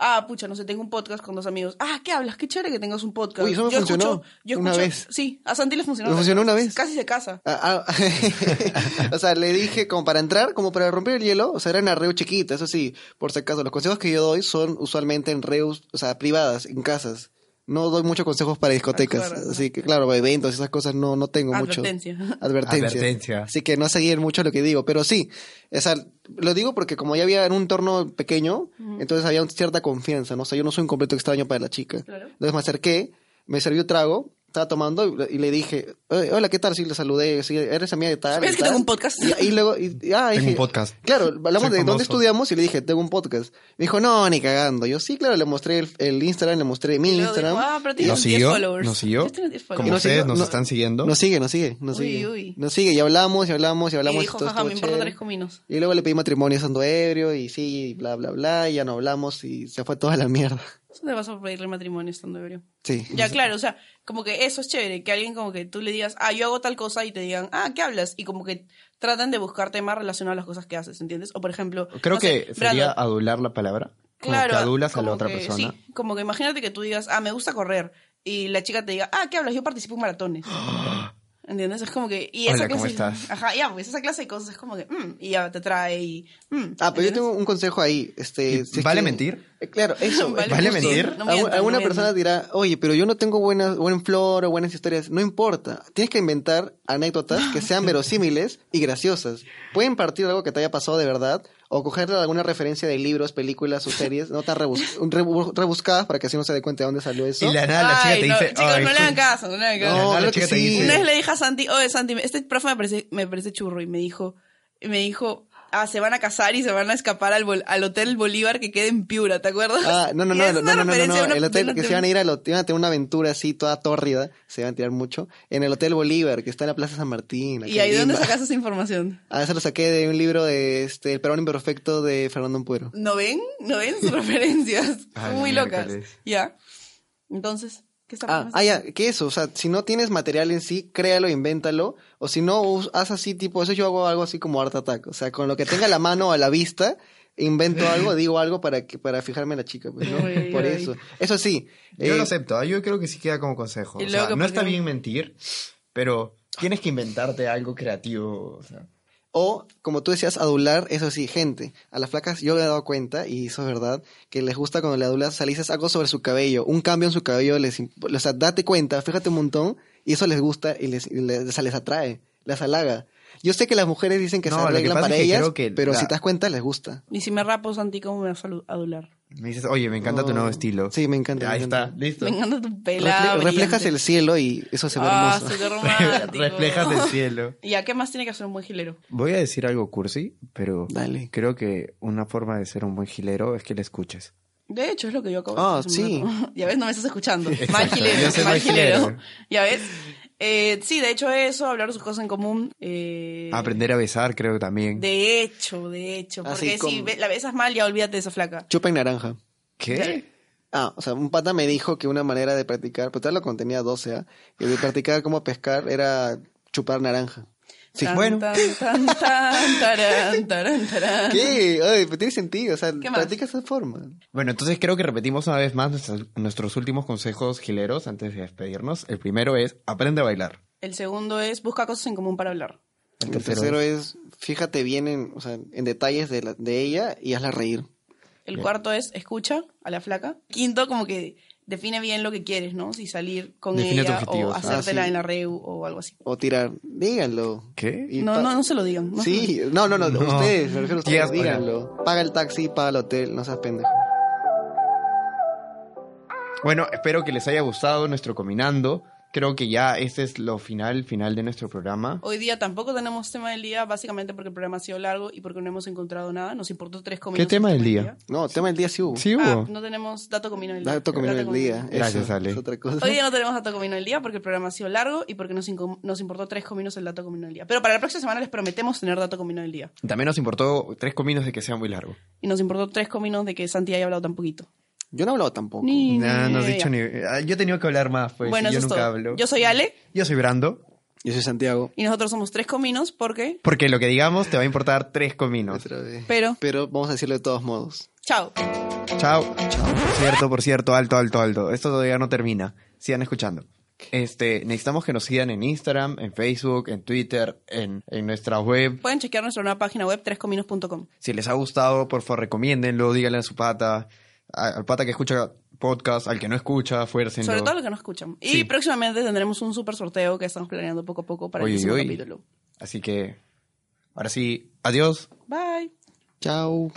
ah, pucha, no sé, tengo un podcast con dos amigos. Ah, ¿qué hablas? Qué chévere que tengas un podcast. Uy, eso me yo funcionó escucho, yo una escucho- vez. Sí, a Santi le funcionó. ¿Le funcionó una vez? Casi se casa. Ah, ah, o sea, le dije como para entrar, como para romper el hielo, o sea, era una reu chiquita, eso sí, por si acaso, los consejos que yo doy son usualmente en reus, o sea, privadas, en casas. No doy muchos consejos para discotecas, claro. así que claro, eventos, esas cosas no, no tengo mucho. Advertencia. Advertencia. Así que no seguir mucho lo que digo, pero sí, o sea, lo digo porque como ya había en un entorno pequeño, entonces había una cierta confianza, ¿no? O sea, yo no soy un completo extraño para la chica. Claro. Entonces me acerqué, me serví un trago, estaba tomando y, y le dije, "Eh, hola, ¿qué tal? Sí, le saludé, sí, eres amiga de tal. ¿Sabes y que tal". tengo un podcast? Y, y luego, y, ah, Tengo dije- un podcast. Claro, hablamos Soy de dónde famoso. estudiamos y le dije, tengo un podcast. Me dijo, no, ni cagando. Yo, sí, claro, le mostré el, el Instagram, le mostré mi Instagram. digo, ah, pero ¿Nos tienes 10 siguió? followers. ¿Nos siguió? Ya tienes 10 Como nos ustedes sigue, nos no- están siguiendo. Nos sigue, nos sigue, nos Uy, sigue. uy. Nos sigue y hablamos y hablamos y hablamos. Y dijo, todo jaja, estuvo me importa tres cominos. Y luego le pedí matrimonio estando ebrio y sí, y bla, bla, bla, y ya no hablamos y se fue toda la mierda. ¿Dónde vas a pedirle matrimonio estando ebrio? Sí. Ya, claro, o sea, como que eso es chévere, que alguien como que tú le digas, ah, yo hago tal cosa y te digan, ah, ¿qué hablas? Y como que tratan de buscar temas relacionados a las cosas que haces, ¿entiendes? O por ejemplo, Creo no sé, que sería Brandon, adular la palabra. Como claro, que adulas a la otra que- persona. Sí, como que imagínate que tú digas, ah, me gusta correr, y la chica te diga, ah, ¿qué hablas? Yo participo en maratones. ¿Entiendes? Es como que... Y Hola, esa ¿cómo clase, estás? Ajá, ya, pues esa clase de cosas es como que... mm, y ya te trae y... mm, Ah, pero yo ¿entiendes? tengo un consejo ahí. Este, si es ¿Vale que- mentir? Eh, Claro, eso. Vale ¿Vale justo. mentir? No mientan, alguna no persona dirá, oye, pero yo no tengo buena, buen flor o buenas historias. No importa. Tienes que inventar anécdotas que sean verosímiles y graciosas. Pueden partir de algo que te haya pasado de verdad o coger alguna referencia de libros, películas o series no tan rebus- rebu- rebuscadas para que así no se dé cuenta de dónde salió eso. Y la nada, la chica Ay, te no, dice... chicos, "Ay, no le hagan caso, no le hagan caso. No, la claro chica que te sí. dice- Una vez le dije a Santi, oye Santi, este profe me parece, me parece churro y me dijo, y me dijo, ah, se van a casar y se van a escapar al, bol- al Hotel Bolívar que queda en Piura, ¿te acuerdas? Ah, no, no, no, no, no, no, no, no, el hotel que se van a ir al hotel, van a tener una aventura así toda tórrida, se van a tirar mucho, en el Hotel Bolívar, que está en la Plaza San Martín. ¿Y ahí de dónde sacas esa información? Ah, eso lo saqué de un libro de este El Perón Imperfecto de Fernando Ampuero. ¿No ven? ¿No ven sus referencias? Ay, muy locas. Ya. Entonces, ¿qué está Ah, ah, ya, que eso, o sea, si no tienes material en sí, créalo, invéntalo, o si no, us- haz así, tipo, eso yo hago algo así como Art Attack, o sea, con lo que tenga a la mano a la vista, invento algo, digo algo para que para fijarme en la chica, pues, ¿no? Por eso. Eso sí. Yo eh, lo acepto, ¿ah? yo creo que sí queda como consejo. O sea, no está bien mentir, pero tienes que inventarte algo creativo. O sea. O, como tú decías, adular, eso sí, gente. A las flacas yo me he dado cuenta, y eso es verdad, que les gusta cuando le adulas, salices algo sobre su cabello, un cambio en su cabello, les, o sea, date cuenta, fíjate un montón, y eso les gusta y les, les, o sea, les atrae, les halaga. Yo sé que las mujeres dicen que No, se que arreglan para es que ellas, que pero la- si te das cuenta, les gusta. Y si me rapo, Santi, ¿cómo me vas a adular? Me dices, oye, me encanta tu Oh. nuevo estilo. Sí, me encanta. Ahí me está, encanta. listo. Me encanta tu Refle- pelada. reflejas brillante. el cielo y eso se ve Ah, hermoso. romántico. Reflejas el cielo. ¿Y a qué más tiene que hacer un buen gilero? Voy a decir algo cursi, pero creo que una forma de ser un buen gilero es que le escuches. De hecho, es lo que yo acabo de Ah, hace un sí. Ya ves, no me estás escuchando. Mal gilero. yo soy mal mal gilero. gilero. Ya ves. Eh, sí, de hecho eso, hablar sus cosas en común. eh, Aprender a besar, creo también. De hecho, de hecho. Así Porque si la besas mal, ya olvídate de esa flaca. Chupa en naranja. ¿Qué? Ah, o sea, un pata me dijo que una manera de practicar, pero tal lo contenía 12, ¿ah? Que de practicar cómo pescar era chupar naranja. Sí, Tan, bueno. tan, tan, tan, tarán, tarán, tarán. ¿Qué? Ay, pero tiene sentido, o sea, practica esa forma. Bueno, entonces creo que repetimos una vez más nuestros, nuestros últimos consejos gileros antes de despedirnos. El primero es, aprende a bailar. El segundo es busca cosas en común para hablar. El tercero, es, fíjate bien en, o sea, en detalles de, la- de ella y hazla reír. El Bien. cuarto es escucha a la flaca. Quinto, como que define bien lo que quieres, ¿no? Si salir con Define ella o Ah, hacértela sí. en la reu o algo así. O tirar, díganlo. ¿Qué? Y No, no, no se lo digan. no se lo Sí, no, no, no, No. ustedes, me refiero a ustedes, díganlo. Paga el taxi, paga el hotel, no seas pendejo. Bueno, espero que les haya gustado nuestro Combinando. Creo que ya este es lo final, final de nuestro programa. Hoy día tampoco tenemos tema del día, básicamente porque el programa ha sido largo y porque no hemos encontrado nada. Nos importó tres comidas. ¿Qué tema del día? No, tema del día sí hubo. Sí Ah, hubo. no tenemos dato comino del día. Dato comino del día. Gracias, Ale. es otra cosa. Hoy día no tenemos dato comino del día porque el programa ha sido largo y porque nos, incom- nos importó tres cominos el dato comino del día. Pero para la próxima semana les prometemos tener dato comino del día. También nos importó tres cominos de que sea muy largo. Y nos importó tres cominos de que Santi haya hablado tan poquito. Yo no he hablado tampoco. Ni, Nah, ni no has dicho ni... Ah, Yo he tenido que hablar más, pues. bueno, y yo eso es nunca todo. hablo. Yo soy Ale Yo soy Brando. Yo soy Santiago. y nosotros somos tres cominos porque... Porque lo que digamos te va a importar tres cominos. Pero... Pero vamos a decirlo de todos modos. Chao. Chao. Por cierto, por cierto, alto, alto, alto. Esto todavía no termina. Sigan escuchando. Este, necesitamos que nos sigan en Instagram, en Facebook, en Twitter, en, en nuestra web. Pueden chequear nuestra nueva página web, trescominos.com. Si les ha gustado, por favor, recomiéndenlo, díganle a su pata, al pata que escucha podcast, al que no escucha, fuércenlo. Sobre todo los que no escuchan. Y Sí. próximamente tendremos un super sorteo que estamos planeando poco a poco para el próximo oye. capítulo. Así que, ahora sí, adiós. Bye. Chao.